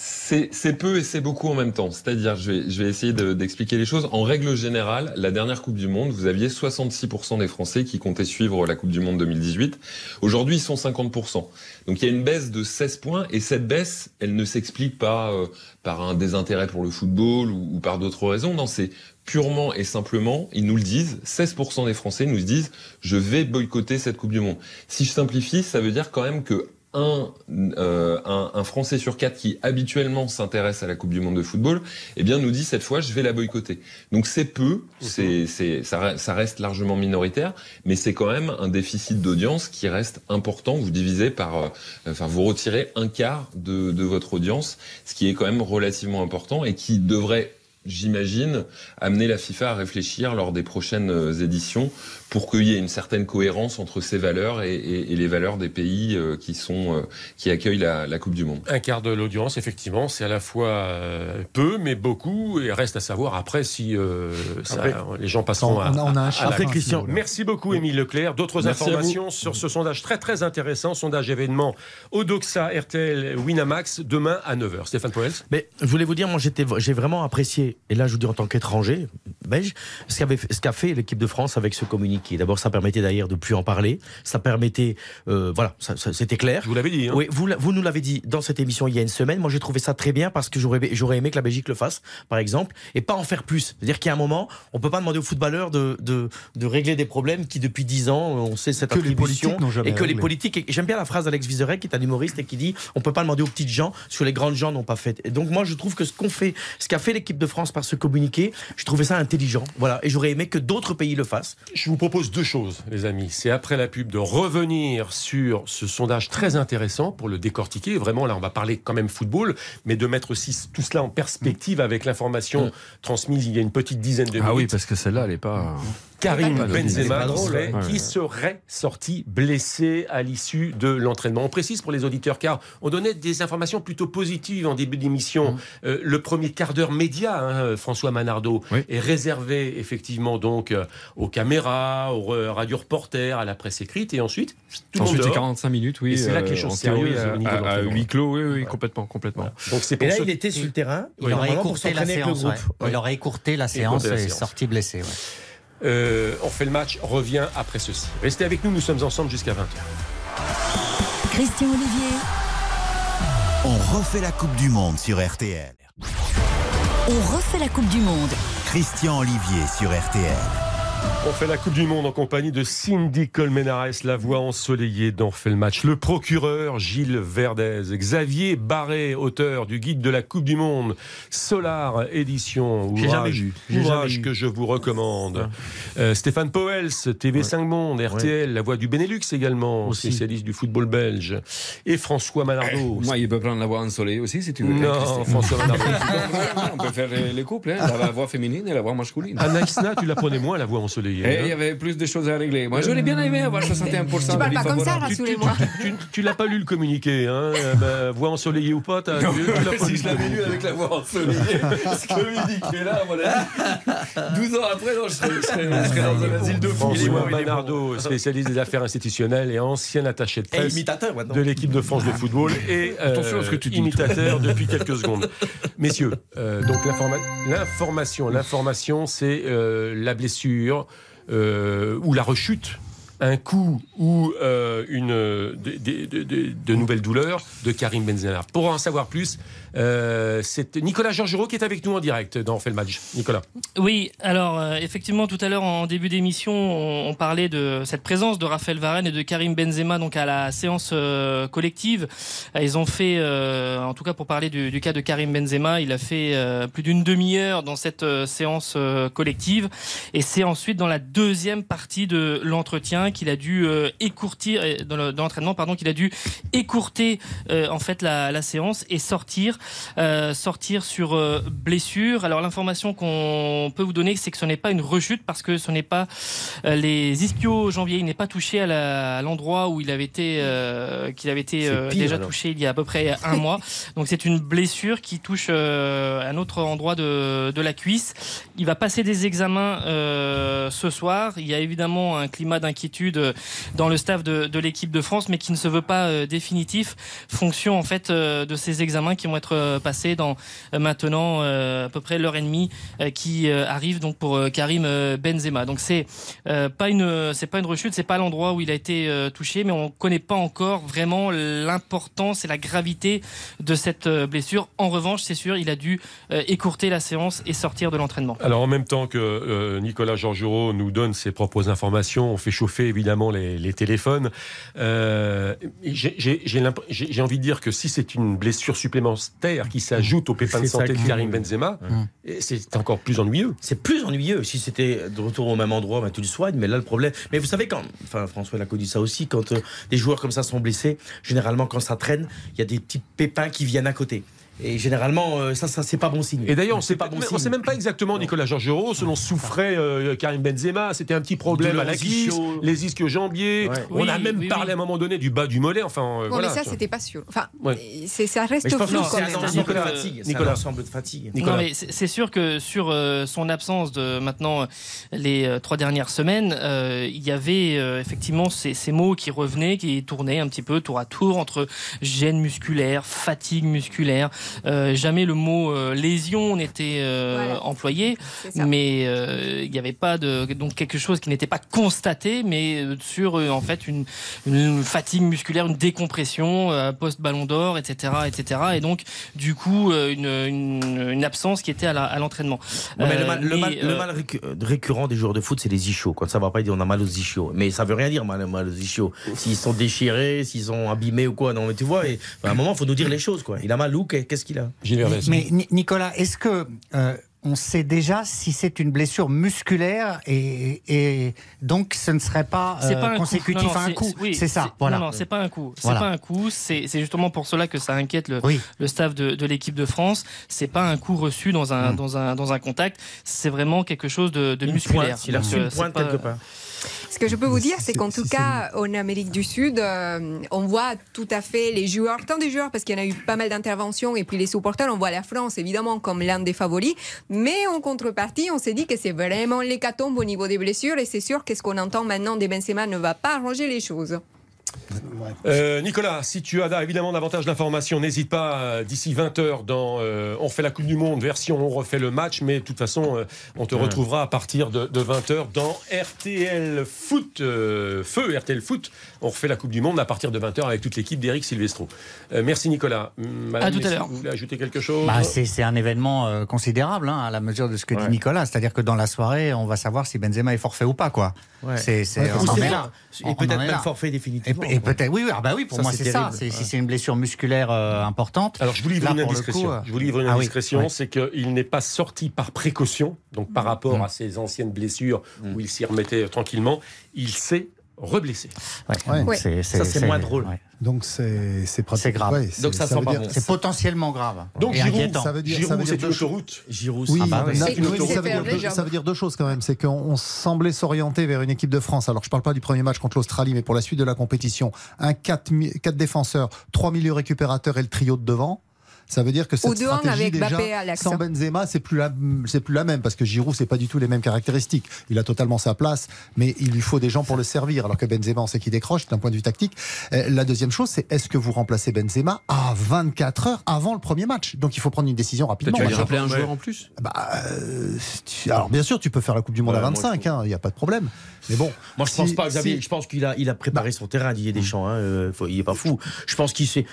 C'est peu et c'est beaucoup en même temps. C'est-à-dire, je vais, je vais essayer de- d'expliquer les choses. En règle générale, la dernière Coupe du Monde, vous aviez 66% des Français qui comptaient suivre la Coupe du Monde 2018. Aujourd'hui, ils sont 50%. Donc il y a une baisse de 16 points et cette baisse, elle ne s'explique pas euh, par un désintérêt pour le football ou, ou par d'autres raisons. Non, c'est purement et simplement, ils nous le disent, 16% des Français nous disent, je vais boycotter cette Coupe du Monde. Si je simplifie, ça veut dire quand même que un, euh, un, un Français sur quatre qui habituellement s'intéresse à la Coupe du Monde de football, eh bien nous dit cette fois je vais la boycotter. Donc c'est peu, c'est, c'est, ça reste largement minoritaire, mais c'est quand même un déficit d'audience qui reste important. Vous divisez par, euh, enfin vous retirez un quart de, de votre audience, ce qui est quand même relativement important et qui devrait J'imagine amener la FIFA à réfléchir lors des prochaines euh, éditions pour qu'il y ait une certaine cohérence entre ces valeurs et, et- et les valeurs des pays euh, qui sont euh, qui accueillent la, la Coupe du Monde. Un quart de l'audience, effectivement, c'est à la fois peu, mais beaucoup, et reste à savoir après si euh, ça- Après- les gens passeront On à, a- on a un à- à chiffre, la- Christian. Merci beaucoup, Émile Leclerc. D'autres informations sur ce sondage très très intéressant, sondage événement Odoxa RTL Winamax demain à 9h. Stéphane Poels? Mais je voulais vous dire, moi j'ai vraiment apprécié, et là je vous dis en tant qu'étranger belge, ce qu'a fait l'équipe de France avec ce communiqué. D'abord, ça permettait d'ailleurs de plus en parler, ça permettait, euh, voilà, ça- ça- c'était clair. Je vous l'avez dit. hein. Oui, vous, vous nous l'avez dit dans cette émission il y a une semaine. Moi, j'ai trouvé ça très bien parce que j'aurais, aimé que la Belgique le fasse, par exemple, et pas en faire plus. C'est-à-dire qu'il y a un moment, on peut pas demander aux footballeurs de, de, de régler des problèmes qui, depuis dix ans, on sait cette Que les attribution politiques n'ont jamais et que les politiques. J'aime bien la phrase d'Alex Vizorek, qui est un humoriste et qui dit, on peut pas demander aux petites gens ce que les grandes gens n'ont pas fait. Et donc, moi, je trouve que ce qu'on fait, ce qu'a fait l'équipe de France par ce communiqué, je trouvais ça intelligent. Voilà. Et j'aurais aimé que d'autres pays le fassent. Je vous propose deux choses, les amis. C'est après la pub de revenir sur ce sondage très intéressant pour le décortiquer. Vraiment, là, on va parler quand même football, mais de mettre aussi tout cela en perspective avec l'information transmise il y a une petite dizaine de minutes. Ah oui, parce que celle-là, elle est pas. Karim Benzema qui, serait, qui serait sorti blessé à l'issue de l'entraînement. On précise pour les auditeurs car on donnait des informations plutôt positives en début d'émission. Euh, le premier quart d'heure média, hein, François Manardo, Oui. est réservé effectivement donc euh, aux caméras, aux euh, radio-reporters, à la presse écrite et ensuite tout le monde Ensuite, c'est dehors. 45 minutes, oui. Et c'est là que les euh, choses sérieuses au niveau de à, huis clos, oui, oui, complètement, complètement. Donc c'est Et là, ce- il était sur le terrain. Il aurait normalement, pour écourté la le séance. ouais. Il aurait écourté la séance et sorti blessé. ouais. Euh, on fait le match, revient après ceci. Restez avec nous, nous sommes ensemble jusqu'à 20h. Christian Olivier, On refait la Coupe du Monde sur RTL. on refait la Coupe du Monde. Christian Olivier sur RTL. On fait la Coupe du Monde en compagnie de Cindy Colmenares, la voix ensoleillée d'en fait le match. Le procureur Gilles Verdez, Xavier Barré, auteur du guide de la Coupe du Monde, Solar édition, ouvrage, ouvrage que je vous recommande. Euh, Stéphane Powels, TV5 Monde, RTL, la voix du Benelux également, Aussi. spécialiste du football belge. Et François Manardo. Moi, il peut prendre la voix ensoleillée aussi, si tu veux. Non. François <laughs> Manardo. On peut faire les les couples, hein, la voix féminine et la voix masculine. Anaïsna, tu la prenais moins la voix ensoleillée. Et hein il y avait plus de choses à régler. Moi, j'aurais bien aimé avoir 61% Tu de parles pas comme ça, rassurez-moi. tu, tu l'as pas lu le communiqué, hein? Bah, <laughs> Voix ensoleillée ou pas, t'as- tu, tu l'as pas si lu. je l'avais lu avec la voix ensoleillée, ce est là, à mon avis, 12 ans après, non, je serais, je serais- je serais dans un asile de fous. François. Manardo, spécialiste des affaires institutionnelles et ancien attaché de Et presse de l'équipe de France de football et euh, Attention à ce que tu dis, imitateur depuis quelques <laughs> secondes. Messieurs, euh, donc l'informa- l'information, l'information, c'est euh, la blessure euh, ou la rechute. Un coup ou euh, une, de, de- nouvelles douleurs de Karim Benzema. Pour en savoir plus, euh, c'est Nicolas Georgerot qui est avec nous en direct dans On. Nicolas. Oui, alors euh, effectivement, tout à l'heure en début d'émission, on, parlait de cette présence de Raphaël Varane et de Karim Benzema donc à la séance collective. Ils ont fait, en tout cas pour parler du, cas de Karim Benzema, il a fait plus d'une demi-heure dans cette séance collective, et c'est ensuite dans la deuxième partie de l'entretien qu'il a dû euh, écourtir, dans le- dans l'entraînement, pardon, qu'il a dû écourter euh, en fait la, la séance et sortir, euh, sortir sur euh, blessure. Alors l'information qu'on peut vous donner, c'est que ce n'est pas une rechute parce que ce n'est pas les ischio-jambiers. Il n'est pas touché à l'endroit où il avait été, qu'il avait été pire, déjà alors. touché il y a à peu près un mois. <laughs> Donc c'est une blessure qui touche un autre endroit de, de la cuisse. Il va passer des examens ce soir. Il y a évidemment un climat d'inquiétude euh, dans le staff de, l'équipe de France, mais qui ne se veut pas euh, définitif, fonction en fait euh, de ces examens qui vont être passés dans maintenant à peu près l'heure et demie qui arrive donc pour Karim Benzema. Donc c'est pas une c'est pas une rechute, c'est pas l'endroit où il a été touché, mais on connaît pas encore vraiment l'importance et la gravité de cette blessure. En revanche, c'est sûr, il a dû écourter la séance et sortir de l'entraînement. Alors en même temps que Nicolas Georgerot nous donne ses propres informations, on fait chauffer évidemment les, les téléphones. Euh, j'ai- envie de dire que si c'est une blessure supplémentaire qui s'ajoute au pépin de santé de Karim Benzema, et c'est encore plus ennuyeux. C'est plus ennuyeux. Si c'était de retour au même endroit, ben, tu le soignes. Mais là, le problème. Mais vous savez, quand. Enfin, François l'a connu ça aussi. Quand euh, des joueurs comme ça sont blessés, généralement, quand ça traîne, il y a des petits pépins qui viennent à côté. Et généralement, euh, ça, ça c'est pas bon signe. Et d'ailleurs, on sait pas bon on signe. sait même pas exactement Nicolas Georgerot ce dont souffrait euh, Karim Benzema. C'était un petit problème à la ischios. les ischio-jambiers. Ouais. On a même oui, parlé oui. à un moment donné du bas du mollet. Enfin, euh, Bon, voilà. mais ça, c'était pas sûr. Enfin, Ouais. c'est, ça reste flou quand même. de Nicolas, fatigue. Un Nicolas. ensemble de fatigue. Nicolas. Non, mais c'est sûr que sur euh, son absence de maintenant euh, les euh, trois dernières semaines, euh, il y avait euh, effectivement ces, ces mots qui revenaient, qui tournaient un petit peu tour à tour entre gêne musculaire, fatigue musculaire. Euh, jamais le mot euh, lésion n'était euh, Voilà. employé, mais euh, il n'y avait pas de donc quelque chose qui n'était pas constaté, mais euh, sur euh, en fait une, une fatigue musculaire, une décompression euh, post Ballon d'Or, etc., etc. Et donc du coup euh, une, une, une absence qui était à la- à l'entraînement. Ouais, mais le mal, le mal- le mal récu- récurrent des joueurs de foot, c'est les ischios. Quand ça va pas, ils disent on a mal aux ischios. Mais ça veut rien dire, mal, mal aux ischios. S'ils sont déchirés, s'ils sont abîmés ou quoi. Non, mais tu vois, et, à un moment, il faut nous dire les choses. Quoi. Il a mal où Qu'est-ce qu'il a Gilles. Mais Ni- Nicolas, est-ce que euh, on sait déjà si c'est une blessure musculaire et, et donc ce ne serait pas, C'est euh, pas un consécutif coup. Non, non, à un c'est- coup? oui, C'est ça, voilà. Non, non, c'est pas un coup. C'est Voilà. pas un coup. C'est justement pour cela que ça inquiète le, Oui. le staff de, de l'équipe de France. C'est pas un coup reçu dans un, Mm. dans un, dans un contact. C'est vraiment quelque chose de, musculaire. pointe, Il a reçu euh, une c'est pointe pas- quelque part. Ce que je peux vous dire, c'est qu'en tout cas, en Amérique du Sud, euh, on voit tout à fait les joueurs, tant des joueurs, parce qu'il y en a eu pas mal d'interventions, et puis les supporters, on voit la France évidemment comme l'un des favoris. Mais en contrepartie, on s'est dit que c'est vraiment l'hécatombe au niveau des blessures, et c'est sûr que ce qu'on entend maintenant des Benzema ne va pas arranger les choses. Euh, Nicolas, si tu as évidemment davantage d'informations, n'hésite pas euh, d'ici 20h dans euh, On fait la Coupe du Monde, version On refait le match, mais de toute façon, euh, on te retrouvera à partir de, 20h dans RTL Foot, euh, Feu RTL Foot. On refait la Coupe du Monde à partir de 20h avec toute l'équipe d'Eric Silvestro. Euh, merci Nicolas. Madame À tout à Messi, l'heure. Vous voulez ajouter quelque chose Bah, c'est c'est un événement euh, considérable hein, à la mesure de ce que Ouais. dit Nicolas. C'est-à-dire que dans la soirée, on va savoir si Benzema est forfait ou pas. quoi. Ouais. C'est, c'est, Ouais, on parce en que est c'est- là. Et peut-être en est même là. forfait Et, peut-être, oui, oui, ah bah oui, pour Ça, moi c'est ça. Si Ouais. c'est une blessure musculaire euh, importante. Alors je vous livre Là, une indiscrétion. coup, euh, je vous livre une ah oui, c'est qu'il n'est pas sorti par précaution, donc par rapport à ses anciennes blessures où il s'y remettait euh, tranquillement, il s'est reblessé. Ouais, Ouais. c'est, Ça, c'est moins drôle. ouais. Donc c'est c'est grave. Ouais, Donc ça ça sent pas dire- bon. C'est potentiellement grave. Donc et Giroud, ça veut dire, ça Giroud, veut dire c'est deux autoroute. Giroud, Oui, Ah bah ça, veut dire deux, le job. ça veut dire deux choses quand même. C'est qu'on on semblait s'orienter vers une équipe de France. Alors je parle pas du premier match contre l'Australie, mais pour la suite de la compétition, un 4, défenseurs, trois milieux récupérateurs et le trio de devant. Ça veut dire que cette stratégie avec déjà, sans Benzema, c'est plus la, c'est plus la même parce que Giroud c'est pas du tout les mêmes caractéristiques. Il a totalement sa place, mais il lui faut des gens pour le servir. Alors que Benzema, on sait qu'il décroche d'un point de vue tactique. Euh, la deuxième chose, c'est est-ce que vous remplacez Benzema à 24 heures avant le premier match? Donc il faut prendre une décision rapidement. Tu vas rappeler un Ouais. joueur en plus? Bah, euh, tu- alors bien sûr, tu peux faire la Coupe du Monde Ouais, à moi, 25, hein, il n'y a pas de problème. Mais bon, Moi, je si- pense pas, Xavier. si- Je pense qu'il a, il a préparé son terrain, Didier Deschamps. Hein, euh, faut- il est pas fou. Je pense qu'il sait.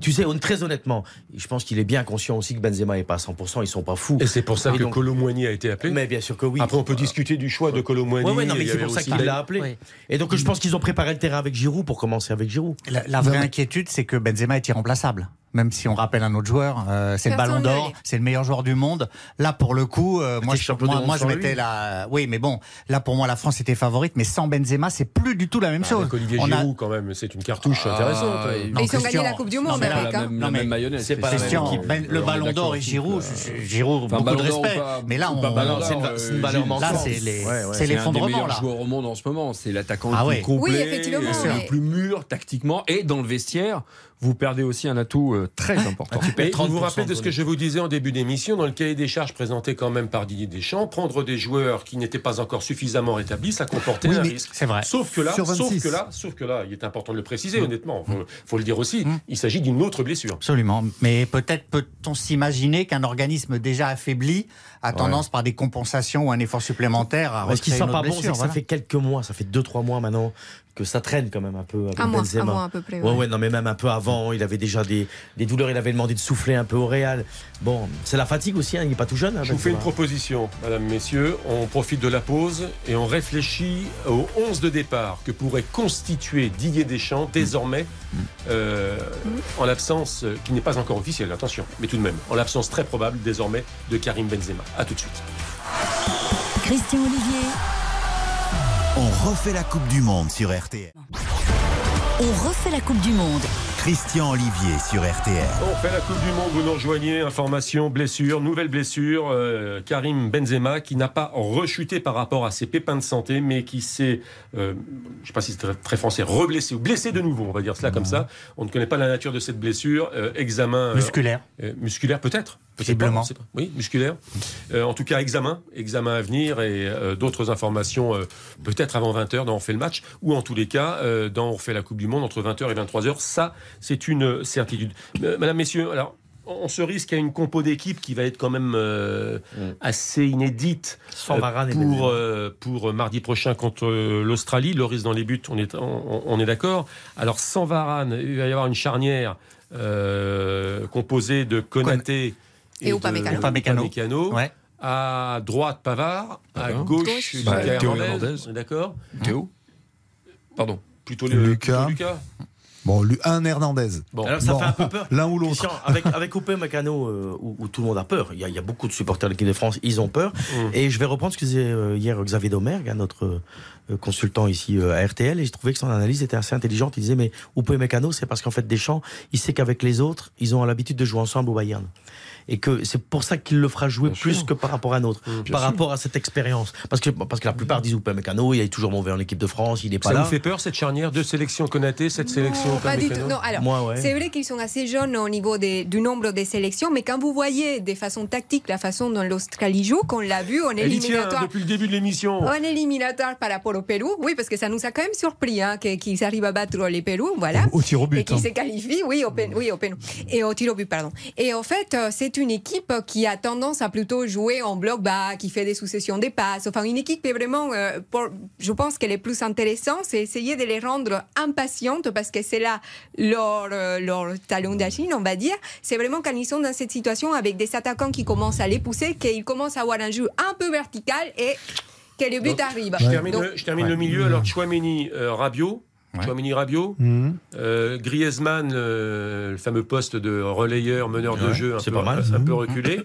Tu sais, très honnêtement, je pense qu'il est bien conscient aussi que Benzema est pas à 100%. Ils sont pas fous. Et c'est pour ça Et que donc- Colomboigny a été appelé. Mais bien sûr que oui. Après, on peut discuter du choix de Colomboigny. Ouais, non, mais c'est pour ça qu'il la- appelé. Oui. Et donc, je pense qu'ils ont préparé le terrain avec Giroud pour commencer avec Giroud. La, la vraie inquiétude, c'est que Benzema est irremplaçable. Même si on rappelle un autre joueur, euh, c'est le Ballon d'Or, c'est le meilleur joueur du monde. Là, pour le coup, euh, moi, je, moi, je mettais la. Oui, mais bon, là, pour moi, la France était favorite, mais sans Benzema, c'est plus du tout la même chose. Avec Olivier On a- Giroud, quand même, c'est une cartouche Ah, intéressante. et- Et ils ont gagné la Coupe du non, Monde avec. la hein. même, Non, la même mayonnaise. c'est pas la même Christian, équipe. ben, le est Ballon d'Or et Giroud, euh, Giroud, Enfin, beaucoup de respect. mais là, on, non, euh, là, c'est ouais. c'est l'effondrement meilleurs là. joueurs au monde en ce moment. C'est l'attaquant Ah le plus complet, Oui, effectivement, euh, le plus mûr tactiquement. Et dans le vestiaire, vous perdez aussi un atout euh, très important. Tu perds Et vous vous 30% rappelez de ce que je vous disais en début d'émission, dans le cahier des charges présenté quand même par Didier Deschamps, prendre des joueurs qui n'étaient pas encore suffisamment rétablis, ça comportait Oui, un risque. C'est vrai. Sauf que là, Sur sauf 26. que là, sauf que là, il est important de le préciser, honnêtement. Faut, faut le dire aussi. Il s'agit d'une autre blessure. Absolument. Mais peut-être peut-on s'imaginer qu'un organisme déjà affaibli a tendance par des compensations ou un effort supplémentaire à Parce qu'il recréer sent une pas autre bon, c'est blessure, que ça voilà. fait quelques mois, ça fait 2-3 mois maintenant que ça traîne quand même un peu avec Un mois, Benzema. un mois à peu près. Ouais, ouais. ouais, non, mais même un peu avant, il avait déjà des, des douleurs, il avait demandé de souffler un peu au Real. Bon, c'est la fatigue aussi, hein, il n'est pas tout jeune. hein, Je vous fais une proposition, madame, messieurs. On profite de la pause et on réfléchit au 11 de départ que pourrait constituer Didier Deschamps désormais, euh, en l'absence, euh, qui n'est pas encore officielle, attention, mais tout de même, en l'absence très probable désormais de Karim Benzema. A tout de suite. Christian Olivier. On refait la Coupe du Monde sur RTL. On refait la Coupe du Monde. Christian Olivier sur RTL. On fait la Coupe du Monde, vous nous rejoignez, information, blessure, nouvelle blessure, euh, Karim Benzema qui n'a pas rechuté par rapport à ses pépins de santé, mais qui s'est, euh, je ne sais pas si c'est très, très français, reblessé ou blessé de nouveau, on va dire cela comme ça. On ne connaît pas la nature de cette blessure, euh, examen euh, Musculaire. euh, musculaire peut-être Peut-être Visiblement. pas. Oui, musculaire. Euh, en tout cas, examen, examen à venir et euh, d'autres informations euh, peut-être avant 20h dans On fait le match ou en tous les cas euh, dans On fait la Coupe du Monde entre 20h et 23h. Ça, c'est une certitude. Euh, Madame, Messieurs, alors on se risque à une compo d'équipe qui va être quand même euh, assez inédite Sans euh, Varane et pour, euh, pour mardi prochain contre l'Australie. Le risque dans les buts, on est, on, on est d'accord. Alors sans Varane, il va y avoir une charnière euh, composée de Konaté Et de Upamecano. Upamecano. Upamecano. Ouais. À droite, Pavard. À gauche, Gauche. Lucas Bah, Théo Hernandez. D'accord Théo Pardon. Plutôt le Lucas. plutôt Lucas. Bon, un Hernandez. Bon. Alors ça Bon. fait un peu peur. <laughs> L'un ou l'autre. Avec, avec Oupé Mécano, euh, où, où tout le monde a peur, il y a, il y a beaucoup de supporters de l'équipe de France, ils ont peur. Mm. Et je vais reprendre ce que disait euh, hier Xavier Domergue, hein, notre euh, consultant ici euh, à RTL, et j'ai trouvé que son analyse était assez intelligente. Il disait, mais Oupé Mécano, c'est parce qu'en fait, Deschamps, il sait qu'avec les autres, ils ont l'habitude de jouer ensemble au Bayern. Et que c'est pour ça qu'il le fera jouer Bien plus sûr. que par rapport à un autre, par rapport à cette expérience. Parce que, parce que la plupart disent Oupé Mécano, il est toujours mauvais en équipe de France, il n'est pas Ça là. vous fait peur cette charnière de sélection Konaté, cette sélection comme pas du tout. Non, alors, Moi, ouais. c'est vrai qu'ils sont assez jeunes au niveau des- du nombre des sélections, mais quand vous voyez des façons tactiques la façon dont l'Australie joue, qu'on l'a vu en y tient éliminatoire. depuis le début de l'émission. En éliminatoire par rapport au Pérou, oui, parce que ça nous a quand même surpris hein, qu'ils arrivent à battre les Pérou, voilà. Au tir au but, Et qu'ils hein. se qualifient, oui, au, pen- oui, au pen- et au tir au but, pardon. Et en fait, euh, c'est une équipe qui a tendance à plutôt jouer en bloc bas, qui fait des successions des passes. Enfin, une équipe qui est vraiment, euh, pour- je pense qu'elle est plus intéressante, c'est essayer de les rendre impatientes parce que c'est là leur, euh, leur talon d'Achille, on va dire. C'est vraiment quand ils sont dans cette situation avec des attaquants qui commencent à les pousser, qu'ils commencent à avoir un jeu un peu vertical et que le but arrive. Je termine, Donc, le, je termine le milieu. Alors, Chouameni, euh, Rabiot. Chouameni, Rabiot. Mhm. Euh, Griezmann, euh, le fameux poste de relayeur, meneur de Ouais, jeu, un, c'est peu, pas mal, un ça. peu reculé.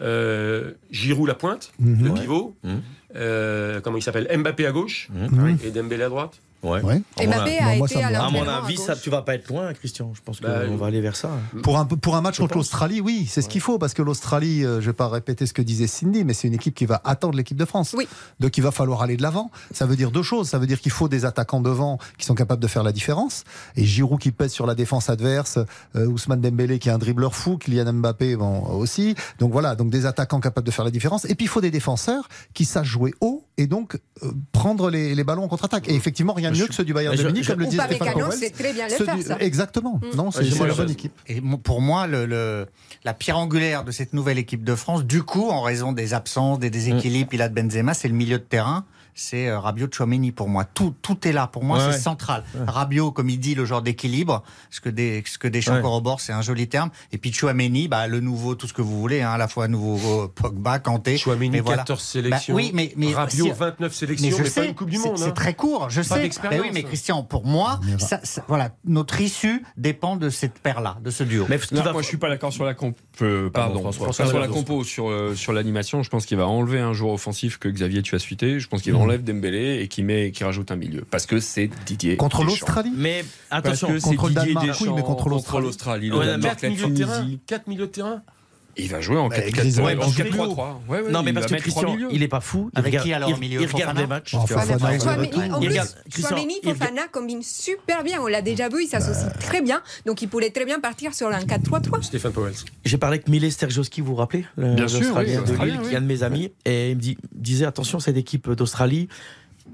Euh, Giroud, la pointe, Mhm. le Ouais. pivot. Mhm. Euh, comment il s'appelle? Mbappé à gauche Mhm. et Dembélé à droite. Ouais. Ouais. À mon Mbappé avis- a Bon, moi, été ça à. À mon avis, à ça, tu vas pas être loin, Christian. Je pense qu'on Bah, va aller vers ça. Pour un, pour un match Je contre l'Australie, oui, c'est ce qu'il faut, parce que l'Australie, euh, je vais pas répéter ce que disait Cindy, mais c'est une équipe qui va attendre l'équipe de France. Oui. Donc il va falloir aller de l'avant. Ça veut dire deux choses. Ça veut dire qu'il faut des attaquants devant qui sont capables de faire la différence. Et Giroud qui pèse sur la défense adverse, euh, Ousmane Dembélé qui est un dribbleur fou, Kylian Mbappé bon, aussi. Donc voilà, donc des attaquants capables de faire la différence. Et puis il faut des défenseurs qui sachent jouer haut et donc euh, prendre les, les ballons en contre-attaque. Et effectivement, rien mieux que ceux du Bayern je- de Munich, je- comme le dit Stéphane Powell. c'est très bien le faire, du- ça. Exactement. Mm. Non, c'est je- bonne équipe. Et pour moi, le, le- la pierre angulaire de cette nouvelle équipe de France, du coup, en raison des absences, des déséquilibres, il a de Benzema, c'est le milieu de terrain. C'est euh, Rabiot Chouameni pour moi. Tout, tout est là. Pour moi, Ouais, c'est ouais. central. Rabiot, comme il dit, le genre d'équilibre. Ce que, des, ce que Deschamps Ouais. corrobore, c'est un joli terme. Et puis Chouameni, bah, le nouveau, tout ce que vous voulez, hein, à la fois nouveau euh, Pogba, Kanté. Chouameni, Mais voilà. 14 sélections. Bah oui, mais- mais Rabiot, si- 29 Mais sélections, je mais, sais, pas une Coupe du c'est- Monde. C'est hein. très court, je Pas sais. Mais oui, mais Christian, pour moi, ça- ça- voilà, notre issue dépend de cette paire-là, de ce duo. Mais Non, va- moi, je suis pas d'accord sur la comp. euh, pardon, François. Sur la compo, sur euh, sur l'animation. Je pense qu'il va enlever un joueur offensif que Xavier tu as suité. Je pense qu'il Mhm. Enlève Dembélé et qui met, qui rajoute un milieu parce que c'est Didier Contre l'Australie Mais Parce attention, que c'est contre Didier Danemark, Deschamps oui, mais contre l'Australie. l'Australie, le Ouais, Danemark, 4 la milieux de terrain. Tunisie. 4 milieux de terrain. Il va jouer en Bah, 4 Griezmann, 4 Ouais, en parce que 4-3-3. Ouais, ouais, non, mais parce que Christian, il est pas fou. Il Avec regarde, qui, alors, il, au milieu il regarde Fofana les matchs. Chouameni- Fofana combine super bien. On l'a déjà vu, il s'associe très bien. Donc il pourrait très bien partir sur un 4-3-3. Stéphane Powell. J'ai parlé avec Mile Sterjowski, vous vous rappelez le- Bien sûr, de Lille, qui est un de mes amis. Et il me dit, disait attention, cette équipe d'Australie,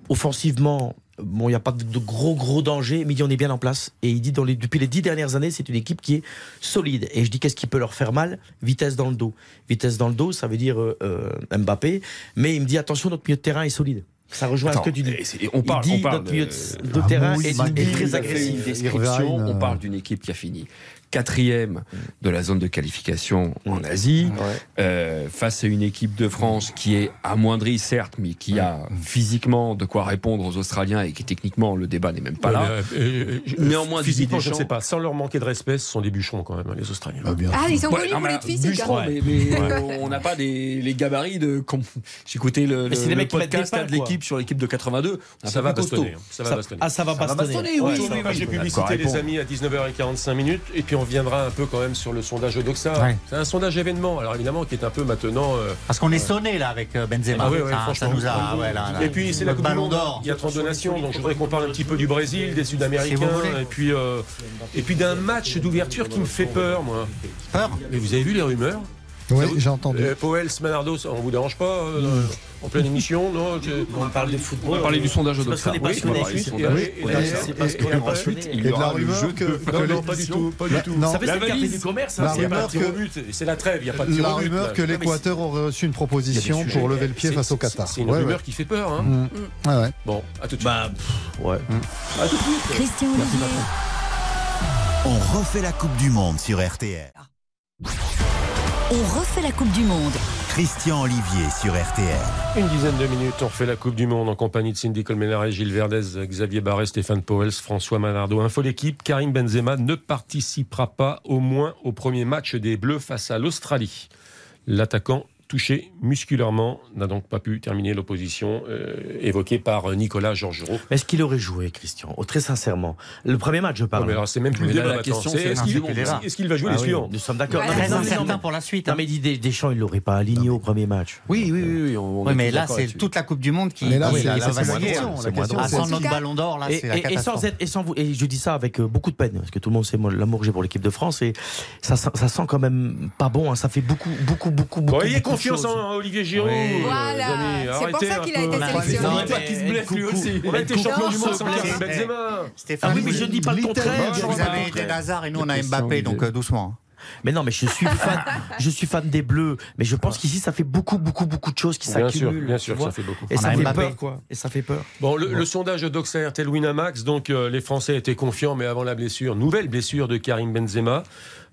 offensivement, bon, il n'y a pas de, de gros, gros danger, mais il dit on est bien en place. Et il dit, dans les, depuis les dix dernières années, c'est une équipe qui est solide. Et je dis, qu'est-ce qui peut leur faire mal? Vitesse dans le dos. Vitesse dans le dos, ça veut dire euh, euh, Mbappé. Mais il me dit, attention, notre milieu de terrain est solide. Ça rejoint ce que tu dis. et c'est- on parle, il dit, on parle notre milieu de, de, de terrain oui, est, Manu, est il très agressif. Description, on parle d'une équipe qui a fini quatrième de la zone de qualification en Asie, euh, face à une équipe de France qui est amoindrie certes, mais qui a physiquement de quoi répondre aux Australiens et qui techniquement le débat n'est même pas Ouais, là. mais, euh, euh, je- Néanmoins, physiquement, je ne sais pas. Sans leur manquer de respect, ce sont des bûcherons quand même, hein, les Australiens. Ah, bien Ah, ils sont connus pour mais être physiques. bûcheron, hein. mais, mais, euh, on n'a pas des, les gabarits de. J'écoutais le, le- le podcast de l'équipe sur l'équipe de 82. On a Ça va bastonner. hein. Ça va bastonner. ah, ça va bastonner. oui, Bah, j'ai publicité, les amis, à 19h45 minutes. Et puis on reviendra un peu quand même sur le sondage Odoxa. Ouais. C'est un sondage événement. Alors évidemment, qui est un peu maintenant. euh, Parce qu'on est sonné là avec euh, Benzema. Ah oui, oui, ça, nous a. ouais, là, là. Et puis c'est la Coupe du Ballon Monde. d'Or. Il y a 32 nations, donc je voudrais qu'on parle un petit peu du Brésil, des Sud-Américains, et puis euh, et puis d'un match d'ouverture qui me fait peur, moi. Peur Mais vous avez vu les rumeurs? Oui, j'ai entendu. euh, Powell, Manardo, ça, on vous dérange pas euh, en pleine émission Non <laughs> je- On parle de football. On va parler du sondage C'est parce qu'on est Oui, passionné. on c'est parce qu'on est passionné. Il Et y de aura la le rumeur jeu que- de- Non, pas du tout, pas du tout. Non. Ça fait La valise. du commerce. La hein, c'est rumeur pas- but, c'est la trêve, il n'y a pas de La rumeur que l'Équateur aurait reçu une proposition y pour lever le pied C'est- face au Qatar. C'est une rumeur qui fait peur. Hein. Mm. Ouais, ouais. Bon, à tout de suite. Bah, ouais. À tout de suite. Christian Olivier. On refait la Coupe du Monde sur RTL. On refait la Coupe du Monde. Christian Olivier sur RTL. Une dizaine de minutes, on refait la Coupe du Monde en compagnie de Cindy Colmenares, Gilles Verdez, Xavier Barret, Stéphane Powels, François Manardo. Info l'équipe, Karim Benzema ne participera pas au moins au premier match des Bleus face à l'Australie. L'attaquant touché musculairement, n'a donc pas pu terminer l'opposition euh, évoquée par euh, Nicolas Georgerot. Est-ce qu'il aurait joué, Christian? Oh, Très sincèrement. Le premier match, je parle. Non, mais alors, c'est même plus Mais le là, débat la question, est-ce qu'il est-ce qu'il est qu'il va jouer Ah les oui, suivants? Nous sommes d'accord. Ouais, Non, mais Très non, mais non, incertain mais- pour la suite. Non, hein. mais Des- Deschamps, il l'aurait pas aligné au premier match. Oui, oui, oui. oui, on- on Oui, est mais là, c'est toute la Coupe du Monde qui, Mais là, qui c'est- va c'est la vaciller. question, c'est la moins question, drôle. À c'est- 100 En tout notre ballon d'or, là, Et, c'est la et- sans sans vous, et je dis ça avec euh, beaucoup de peine, parce que tout le monde sait moi, l'amour que j'ai pour l'équipe de France, et ça, sent- ça sent quand même pas bon. hein. ça fait beaucoup, beaucoup, beaucoup, beaucoup. Confiance choses. en Olivier Giroud. Oui. euh, Voilà, amis. c'est pour ça qu'il a été sélectionné. Faudrait pas qu'il se blesse lui aussi. On a été champion du monde sans. Karim Benzema. Stéphane, Ah oui, mais je ne dis pas le contraire. vous avez. Eden Hazard et nous on a Mbappé, donc euh, doucement. Mais non, mais je suis fan, je suis fan des Bleus. Mais je pense qu'ici, ça fait beaucoup, beaucoup, beaucoup de choses qui Bien sûr, s'accumulent. bien sûr, ça fait beaucoup. Et On ça a fait Mbappé. peur, quoi. Et ça fait peur. Bon, le, le sondage d'Oxa RTL Winamax, donc euh, les Français étaient confiants, mais avant la blessure, nouvelle blessure de Karim Benzema.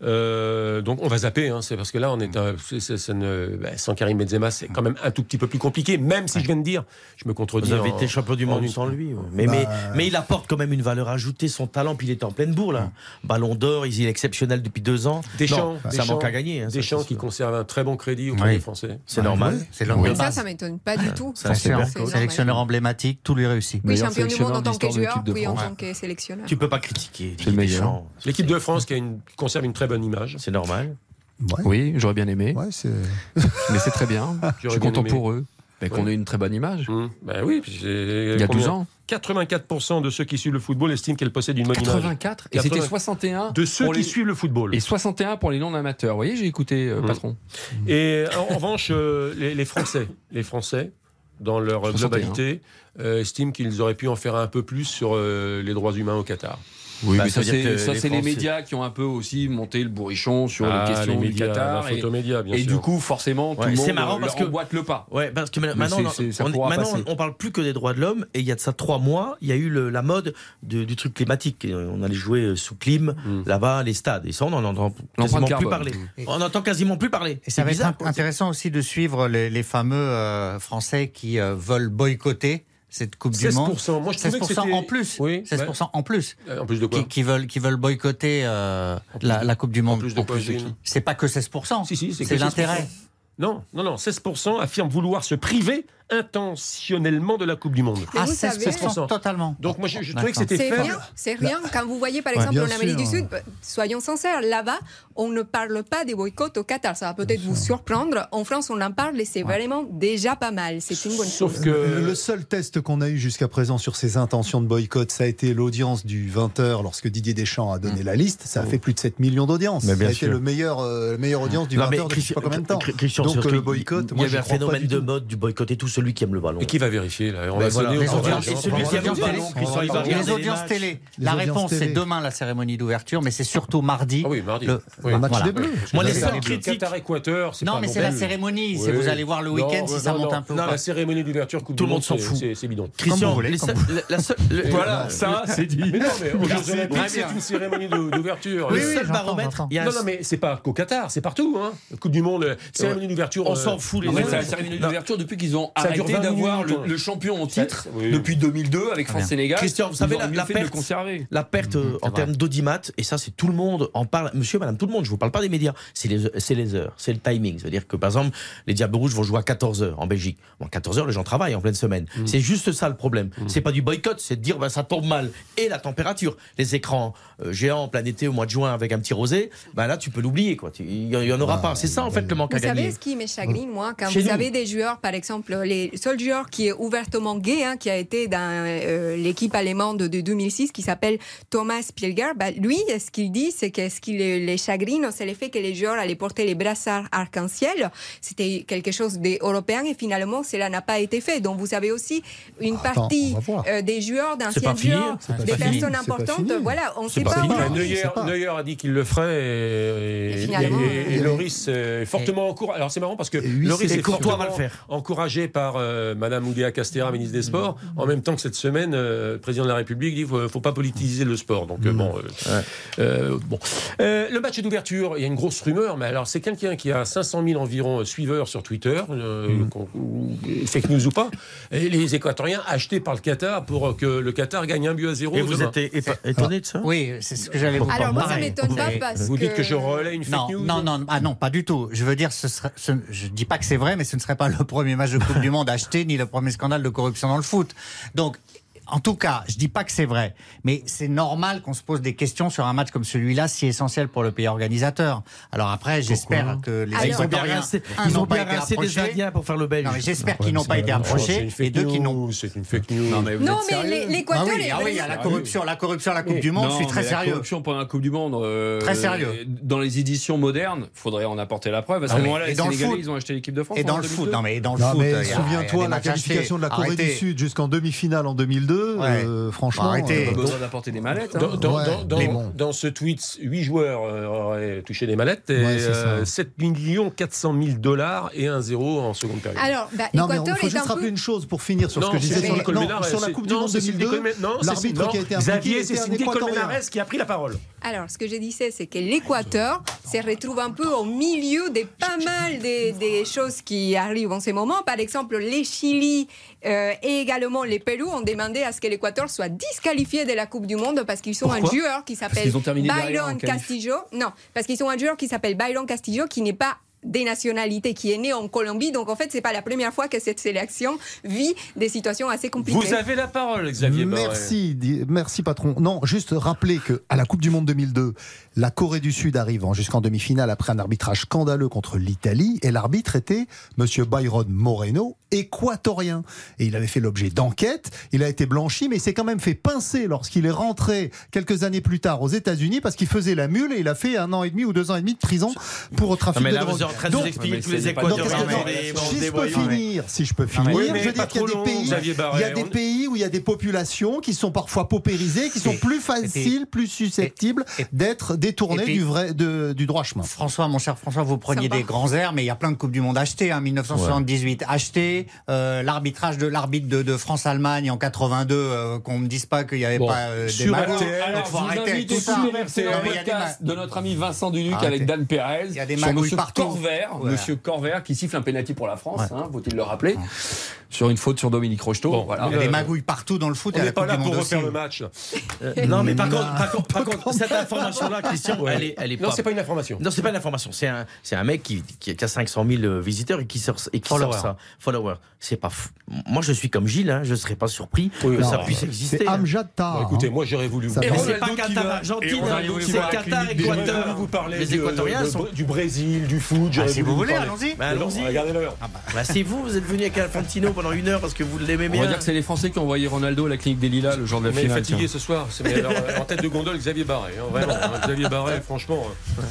Euh, donc on va zapper, hein, c'est parce que là on est, un- c'est- c'est- ça ne- bah, sans Karim Benzema, c'est quand même un tout petit peu plus compliqué. Même si je viens de dire, je me contredis. Vous avez en- été champion du monde sans lui. ouais. Mais, Bah, mais, mais il apporte quand même une valeur ajoutée, son talent, puis il est en pleine bourre là. Ballon d'or, il est exceptionnel depuis deux ans. Deschamps, Non, ça Deschamps- manque à gagner. hein, ça, Deschamps c'est qui conserve un très bon crédit auprès Oui. des Français. C'est normal. C'est l'homme de Ça, ça m'étonne pas du tout. Ça, C'est c'est sûr. bien. C'est normal. Sélectionneur emblématique, tout lui réussit. Oui, champion du monde en tant que joueur, oui, en France. tant que sélectionneur. Tu peux pas critiquer. C'est le meilleur. L'équipe de France qui conserve une très bonne image. C'est normal. Ouais. Oui, j'aurais bien aimé, Ouais, <laughs> mais c'est très bien. Je J'aurais suis content aimé. pour eux. Mais qu'on ait une très bonne image. Ben oui, Il y a combien 12 ans. 84% de ceux qui suivent le football estiment qu'elle possède une bonne image. 84 Et c'était 80. 61 De ceux qui les- suivent le football. Et 61 pour les non-amateurs. Vous voyez, j'ai écouté, euh, Mm. patron. Et en, en revanche, euh, les, les Français, les Français, dans leur 61. globalité, euh, estiment qu'ils auraient pu en faire un peu plus sur euh, les droits humains au Qatar. Oui, Bah, mais ça ça, veut dire c'est que ça, les c'est les Français- médias qui ont un peu aussi monté le bourrichon sur Ah, les questions les médias, du Qatar. la et média, bien et sûr. du coup, forcément, tout Ouais, le monde c'est marrant euh, parce que- emboîte le pas. Ouais, parce que maintenant, on- on, maintenant, parle plus que des droits de l'homme. Et il y a de ça trois mois, il y a eu le- la mode de- du truc climatique. Et On allait jouer euh, sous clim Mm. là-bas, les stades. Et ça, on n'en entend quasiment plus carbone. parler. On n'entend quasiment plus parler. Et ça C'est va être bizarre, intéressant aussi de suivre les, les fameux euh, Français qui euh, veulent boycotter cette Coupe du Monde. 16%. Moi, je trouvais que 16% c'était- en plus. Oui, 16% en plus. En plus de quoi Qui, qui veulent, qui veulent boycotter euh, En la, Coupe du En Monde. plus de quoi, plus de Gilles C'est pas que 16%. Si, si, c'est que c'est 16%. l'intérêt. Non, non, non. 16% affirment vouloir se priver intentionnellement de la Coupe du Monde. Ah, vous 16% savez- totalement. Donc moi, je, je trouvais que c'était rien, c'est rien. Quand vous voyez par Ouais, exemple en Amérique du. Sud, euh, soyons sincères, là-bas, on ne parle pas des boycotts au Qatar. Ça va peut-être vous surprendre. En France, on en parle et c'est vraiment déjà pas mal. C'est une bonne Sauf chose. que Le, seul test qu'on a eu jusqu'à présent sur ces intentions de boycott, ça a été l'audience du 20h lorsque Didier Deschamps a donné la liste. Ça a fait plus de 7 millions d'audiences. Mais Ça a été sûr. le meilleur, euh, la meilleure audience du Non, 20h mais depuis pas combien de temps. Christian- Donc le boycott, il y avait un phénomène de mode du boycott et tout celui qui aime le ballon. Et qui va vérifier là? On va voilà. sonner Les audiences- celui qui aime le ballon, Les télé. La réponse, c'est demain la cérémonie d'ouverture, mais c'est surtout mardi. Ah oui, mardi. Le- Oui. Le match Voilà. des Bleus. Moi, les Le seuls critiques- Qatar-Équateur, c'est Non, mais c'est la cérémonie. C'est vous allez voir le week-end si ça monte un peu. Non, la cérémonie d'ouverture Coupe Tout le monde s'en fout. c'est- bidon. Christian, Voilà, ça, c'est dit. Mais non, mais c'est une cérémonie d'ou- d'ouverture. le Oui, oui, seul baromètre, j'entends. il y a un- Non, non, mais c'est pas qu'au Qatar, c'est partout. Hein. Coupe du Monde, cérémonie d'ouverture. On s'en fout, les cérémonie d'ouverture depuis qu'ils ont Ça arrêté 20 d'avoir le, le champion en titre oui. depuis 2002 avec. France-Sénégal. Christian, vous savez, la- mieux la le perte- conserver. La perte euh, en termes d'audimat, et ça, c'est tout le monde en parle. Monsieur, madame, tout le monde, je vous parle pas des médias. C'est les, c'est les heures, c'est le timing. C'est-à-dire que, par exemple, les Diables Rouges vont jouer à 14h en Belgique. Bon, 14h, les gens travaillent en pleine semaine. C'est juste ça le problème. C'est pas du boycott, c'est de dire, bah, ça tombe mal. Et la température. Les écrans euh, géants en plein été au mois de juin avec un petit rosé, bah là, tu peux l'oublier, quoi. Il y, en- aura pas. C'est ça, en fait, le manque Vous à gagner. savez ce qui me chagrine, moi, quand vous avez des joueurs, par exemple, les seuls joueurs qui est ouvertement gay, hein, qui a été dans euh, l'équipe allemande de 2006, qui s'appelle Thomas Pilger, bah, lui, ce qu'il dit, c'est que ce qui les, les chagrine, c'est le fait que les joueurs allaient porter les brassards arc-en-ciel. C'était quelque chose d'européen et finalement, cela n'a pas été fait. Donc, vous avez aussi une Attends, partie euh, des joueurs, C'est d'anciens pas fini, joueurs, c'est pas des fini. personnes C'est pas importantes. Voilà, on ne sait pas pas. Neuer, a dit qu'il le ferait et, Et et- finalement, et- et euh, Loris est fortement encouragé. Alors c'est marrant parce que Loris c'est est Courtois fortement va le faire. encouragé par euh, Madame Oudéa Castera, ministre des Sports, en même temps que cette semaine, euh, le président de la République dit qu'il ne faut pas politiser le sport. Donc, euh, bon. euh, euh, bon. Euh, le match d'ouverture, il y a une grosse rumeur, mais alors c'est quelqu'un qui a 500 000 environ suiveurs sur Twitter, euh, qu'on- fake news ou pas, et les Équatoriens achetés par le Qatar pour que le Qatar gagne un but à zéro. Et vous demain. êtes étonné de ça? Oui, c'est ce que j'allais vous Alors moi, ça m'étonne pas parce Vous que... dites que je relais une fake non, news non, non, ah non, pas du tout. Je veux dire, ce serait, ce- je dis pas que c'est vrai, mais ce ne serait pas le premier match de Coupe du Acheté, ni le premier scandale de corruption dans le foot. En tout cas, je dis pas que c'est vrai, mais c'est normal qu'on se pose des questions sur un match comme celui-là, si essentiel pour le pays organisateur. Alors après, j'espère que les Alors- Ils ont bien Équatoriens, ils n'ont ont pas bien été rincé des approchés. Indiens pour faire le belge. J'espère qu'ils n'ont pas été approchés et deux qui n'ont C'est une fake news. Non, mais vous Non, êtes mais sérieux les- ah l'Équateur... oui, les- ah oui, il y a la corruption, la corruption à la Coupe du Monde, je suis très mais La sérieux. corruption pendant la Coupe du Monde. euh, Très sérieux. Dans les éditions modernes, faudrait en apporter la preuve. À ce Ah moment-là, Et les dans le Sénégalais, foot. ils ont acheté l'équipe de France. Et dans le foot, 2002. non mais dans le foot, il il souviens-toi la qualification de la. Corée du. Sud jusqu'en demi-finale en 2002. Ouais. euh, franchement, Arrêtez. Pas euh, besoin d'apporter des mallettes. hein. Dans, dans- Ouais, dans- bon. dans ce tweet, 8 joueurs euh, auraient touché des mallettes et euh, 7 400 000 dollars et 1 zéro en seconde période. Alors, bah, Non, mais il l'Équateur faut juste rappeler peu... une chose pour finir sur ce Non, que je disais Cécile sur la, non, sur la Coupe du non, Monde Cécile 2002. Colmenares, non, L'arbitre Cécile- qui a été Xavier, était c'est Cindy. Colmenares qui a pris la parole. Alors, ce que je disais, c'est que l'Équateur se retrouve un peu au milieu de pas mal des, des choses qui arrivent en ce moment. Par exemple, les Chili euh, et également les Pérou ont demandé à ce que l'Équateur soit disqualifié de la Coupe du Monde parce qu'ils sont un joueur qui s'appelle Byron. Castillo. Non, parce qu'ils ont un joueur qui s'appelle Byron Castillo qui n'est pas des nationalités, qui est né en Colombie. Donc, en fait, c'est pas la première fois que cette sélection vit des situations assez compliquées. Vous avez la parole, Xavier. Merci, merci patron. Non, juste rappeler que à la Coupe du Monde 2002, la Corée du Sud arrive en- jusqu'en demi-finale après un arbitrage scandaleux contre l'Italie et l'arbitre était Monsieur Byron Moreno, équatorien. Et il avait fait l'objet d'enquêtes. Il a été blanchi, mais il s'est quand même fait pincer lorsqu'il est rentré quelques années plus tard aux États-Unis parce qu'il faisait la mule et il a fait un an et demi ou deux ans et demi de prison pour trafic Non, mais de là, drogue. vous êtes en train de Donc, nous expliquer tous les Équatoriens. si des je peux finir, si je peux finir, je veux dire qu'il y a des long, pays, Xavier Barret. il y a des On- pays où il y a des populations qui sont parfois paupérisées, qui sont Et- plus faciles, plus susceptibles d'être détournées et puis- du vrai, de- du droit chemin. François, mon cher François, vous preniez des grands airs, mais il y a plein de Coupes du Monde achetées. Hein, 1978 acheté, euh, l'arbitrage de l'arbitre de, de France-Allemagne en 82, euh, qu'on me dise pas qu'il n'y avait Bon, pas euh, des Donc, Alors, faut arrêter tout ça. de notre ami Vincent Duluc Arrêtez. avec Dan Perez. Il y a des sur magouilles Monsieur partout. Corvert, Voilà. Monsieur Corvert qui siffle un pénalty pour la France, Ouais. hein, faut-il le rappeler, sur une faute sur Dominique Rocheteau. Bon, voilà. Il y a des Euh, magouilles partout dans le foot On n'est pas là pour refaire aussi. le match. Euh, Non, mais par contre, par contre, par contre, cette information-là, Christian, Ouais. elle est, elle est Non, pas. c'est pas une information. Non, c'est pas une information. C'est un, c'est un mec qui, a 500 000 visiteurs et qui sort, et qui Followers. sort ça. Followers. C'est pas fou. Moi, je suis comme Gilles, hein, je serais pas surpris Oui, que non, ça puisse C'est exister. Amjad Bon, Tar. écoutez, hein. moi j'aurais voulu vous Et Mais c'est pas Qatar, Argentine, hein, c'est Qatar, Équateur. vous parler Les Équatoriens de- sont- du Brésil, du foot. j'aurais Ah, si vous voulez, allons-y. Bah, allons-y. Regardez l'heure. Bah, c'est vous, vous êtes venu avec Alfantino pendant une heure parce que vous l'aimez On bien. va dire que c'est les Français qui ont envoyé Ronaldo à la clinique des Lilas le jour de la finale. fatigué ce soir. C'est- euh, en tête de gondole, Xavier Barret. hein, vraiment. Xavier Barret, franchement. euh,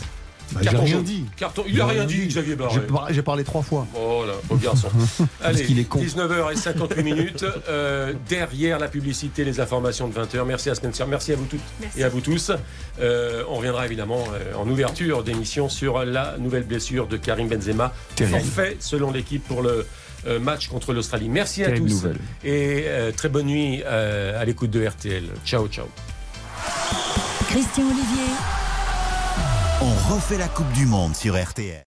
Bah, J'ai rien dit. Carton, il a rien dit, Xavier J'ai Barret. par- J'ai parlé trois fois. Oh là, au garçon. <laughs> Allez, qu'il est con. 19h58 minutes. <laughs> euh, derrière la publicité, les informations de 20h. Merci à Spencer, merci à vous toutes Merci. et à vous tous. Euh, on reviendra évidemment euh, en ouverture d'émission sur la nouvelle blessure de Karim Benzema. Terrible. Forfait selon l'équipe pour le euh, match contre l'Australie. Merci à tous nouvelle. et euh, très bonne nuit euh, à l'écoute de RTL. Ciao, ciao. Christian Olivier. On refait la Coupe du Monde sur RTL.